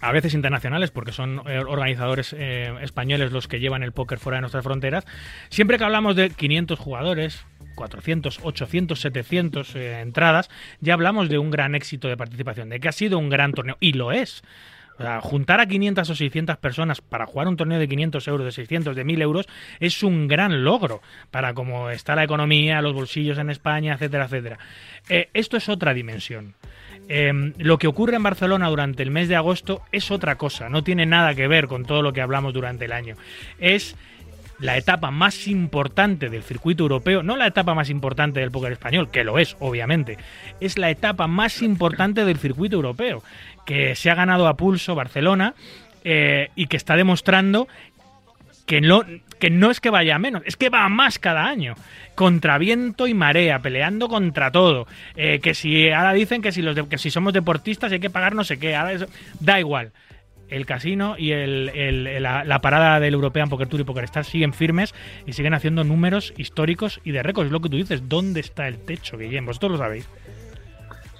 A veces internacionales, porque son eh, organizadores eh, españoles los que llevan el póker fuera de nuestras fronteras. Siempre que hablamos de 500 jugadores, 400, 800, 700 eh, entradas, ya hablamos de un gran éxito de participación, de que ha sido un gran torneo. Y lo es. O sea, juntar a 500 o 600 personas para jugar un torneo de 500 euros, de 600, de 1000 euros, es un gran logro para cómo está la economía, los bolsillos en España, etcétera, etcétera. Eh, esto es otra dimensión. Eh, lo que ocurre en Barcelona durante el mes de agosto es otra cosa, no tiene nada que ver con todo lo que hablamos durante el año. Es la etapa más importante del circuito europeo, no la etapa más importante del póker español, que lo es, obviamente, es la etapa más importante del circuito europeo, que se ha ganado a pulso Barcelona eh, y que está demostrando que no, que no es que vaya menos, es que va más cada año. Contra viento y marea, peleando contra todo. Eh, que si ahora dicen que si los de- que si somos deportistas hay que pagar no sé qué. Ahora eso- da igual. El casino y el- la, parada del European Poker Tour y Poker Stars siguen firmes y siguen haciendo números históricos y de récords. Es lo que tú dices. ¿Dónde está el techo, Guillem? Vosotros lo sabéis.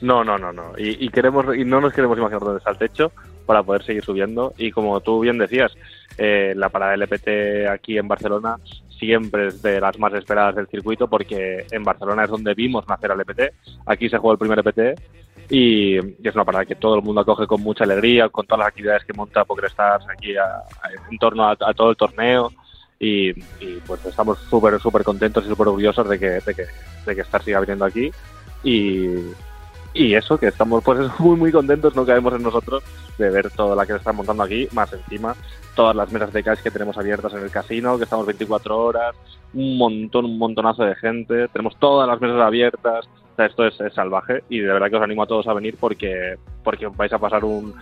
No, no, no, no. Y, y queremos y no nos queremos imaginar dónde está el techo para poder seguir subiendo. Y como tú bien decías, eh, la parada LPT aquí en Barcelona siempre es de las más esperadas del circuito porque en Barcelona es donde vimos nacer al EPT. Aquí se jugó el primer EPT y, es una parada que todo el mundo acoge con mucha alegría, con todas las actividades que monta PokerStars aquí en torno a, todo el torneo. Y, y, pues estamos súper, súper contentos y súper orgullosos de que, de que, de que Star siga viniendo aquí. Y, y eso, que estamos pues muy muy contentos, no caemos en nosotros de ver toda la que se está montando aquí, más encima todas las mesas de cash que tenemos abiertas en el casino, que estamos 24 horas, un montón, un montonazo de gente, tenemos todas las mesas abiertas, o sea, esto es, es salvaje y de verdad que os animo a todos a venir porque, porque vais a pasar un...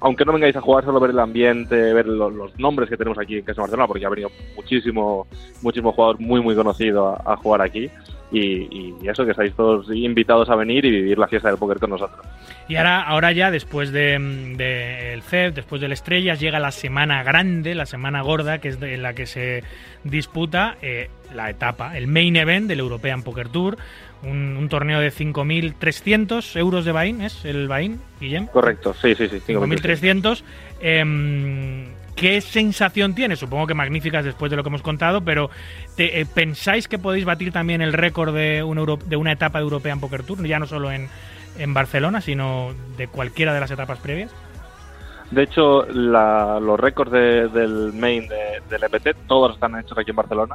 Aunque no vengáis a jugar, solo ver el ambiente, ver lo- los nombres que tenemos aquí en Casino Barcelona, porque ha venido muchísimo, muchísimo jugador muy, muy conocido a, jugar aquí. Y, eso, que estáis todos invitados a venir y vivir la fiesta del póker con nosotros. Y ahora, ahora ya, después del de, el CEP, después del Estrellas, llega la semana grande, la semana gorda, que es en la que se disputa eh, la etapa, el main event del European Poker Tour, un, un torneo de 5.300 euros de Bain, ¿es el Bain, Guillem? Correcto, sí, sí, sí. 5.300. Em, ¿Qué sensación tiene? Supongo que magníficas después de lo que hemos contado, pero te- eh, ¿pensáis que podéis batir también el récord de, un Euro- de una etapa de European Poker Tour? Ya no solo en, en Barcelona, sino de cualquiera de las etapas previas. De hecho, la- los récords de- del main de- del EPT, todos están hechos aquí en Barcelona.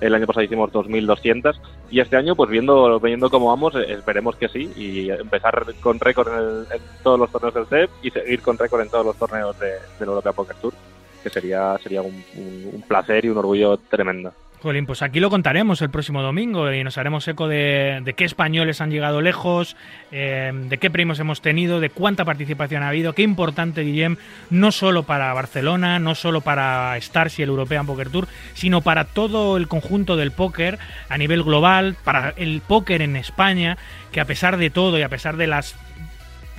El año pasado hicimos 2.200 y este año, pues viendo, viendo cómo vamos, eh, esperemos que sí y empezar con récord en, en todos los torneos del CEP y seguir con récord en todos los torneos de, del European Poker Tour, que sería, sería un placer y un orgullo tremendo. Jolín, pues aquí lo contaremos el próximo domingo y nos haremos eco de, qué españoles han llegado lejos, eh, de qué premios hemos tenido, de cuánta participación ha habido, qué importante, Guillem, no solo para Barcelona, no solo para Stars y el European Poker Tour, sino para todo el conjunto del póker a nivel global, para el póker en España, que a pesar de todo y a pesar de las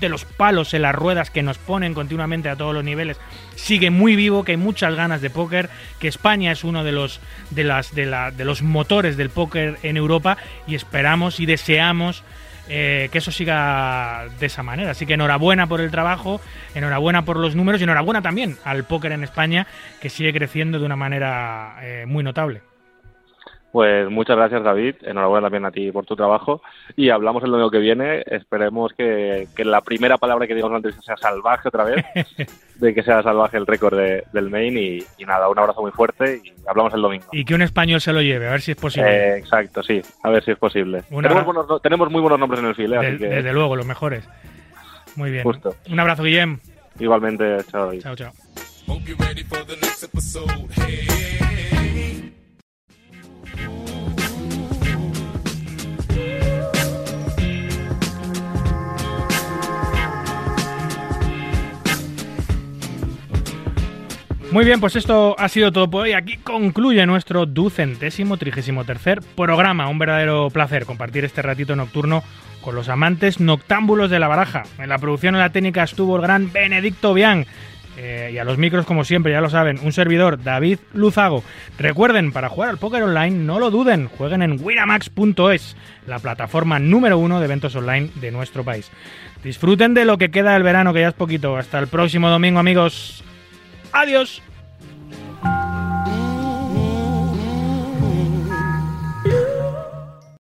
los palos en las ruedas que nos ponen continuamente a todos los niveles sigue muy vivo, que hay muchas ganas de póker, que España es uno de los de las de, la- de los motores del póker en Europa y esperamos y deseamos eh, que eso siga de esa manera. Así que enhorabuena por el trabajo, enhorabuena por los números y enhorabuena también al póker en España que sigue creciendo de una manera eh, muy notable. Pues muchas gracias David, enhorabuena también a ti por tu trabajo y hablamos el domingo que viene, esperemos que, que la primera palabra que digamos antes sea salvaje otra vez, de que sea salvaje el récord de- del main y, y nada, un abrazo muy fuerte y hablamos el domingo. Y que un español se lo lleve, a ver si es posible. Eh, exacto, sí, a ver si es posible. Una- Tenemos, buenos no- tenemos muy buenos nombres en el file, que Desde luego, los mejores. Muy bien. Justo. Un abrazo, Guillem. igualmente, chao David. Chao, chao. Muy bien, pues esto ha sido todo por hoy. Aquí concluye nuestro ducentésimo trigésimo tercer programa. Un verdadero placer compartir este ratito nocturno con los amantes noctámbulos de la baraja. En la producción y la técnica estuvo el gran Benedicto Bian. Eh, y a los micros, como siempre, ya lo saben, un servidor, David Luzago. Recuerden, para jugar al póker online, no lo duden, jueguen en winamax.es, la plataforma número uno de eventos online de nuestro país. Disfruten de lo que queda del verano, que ya es poquito. Hasta el próximo domingo, amigos. Adiós.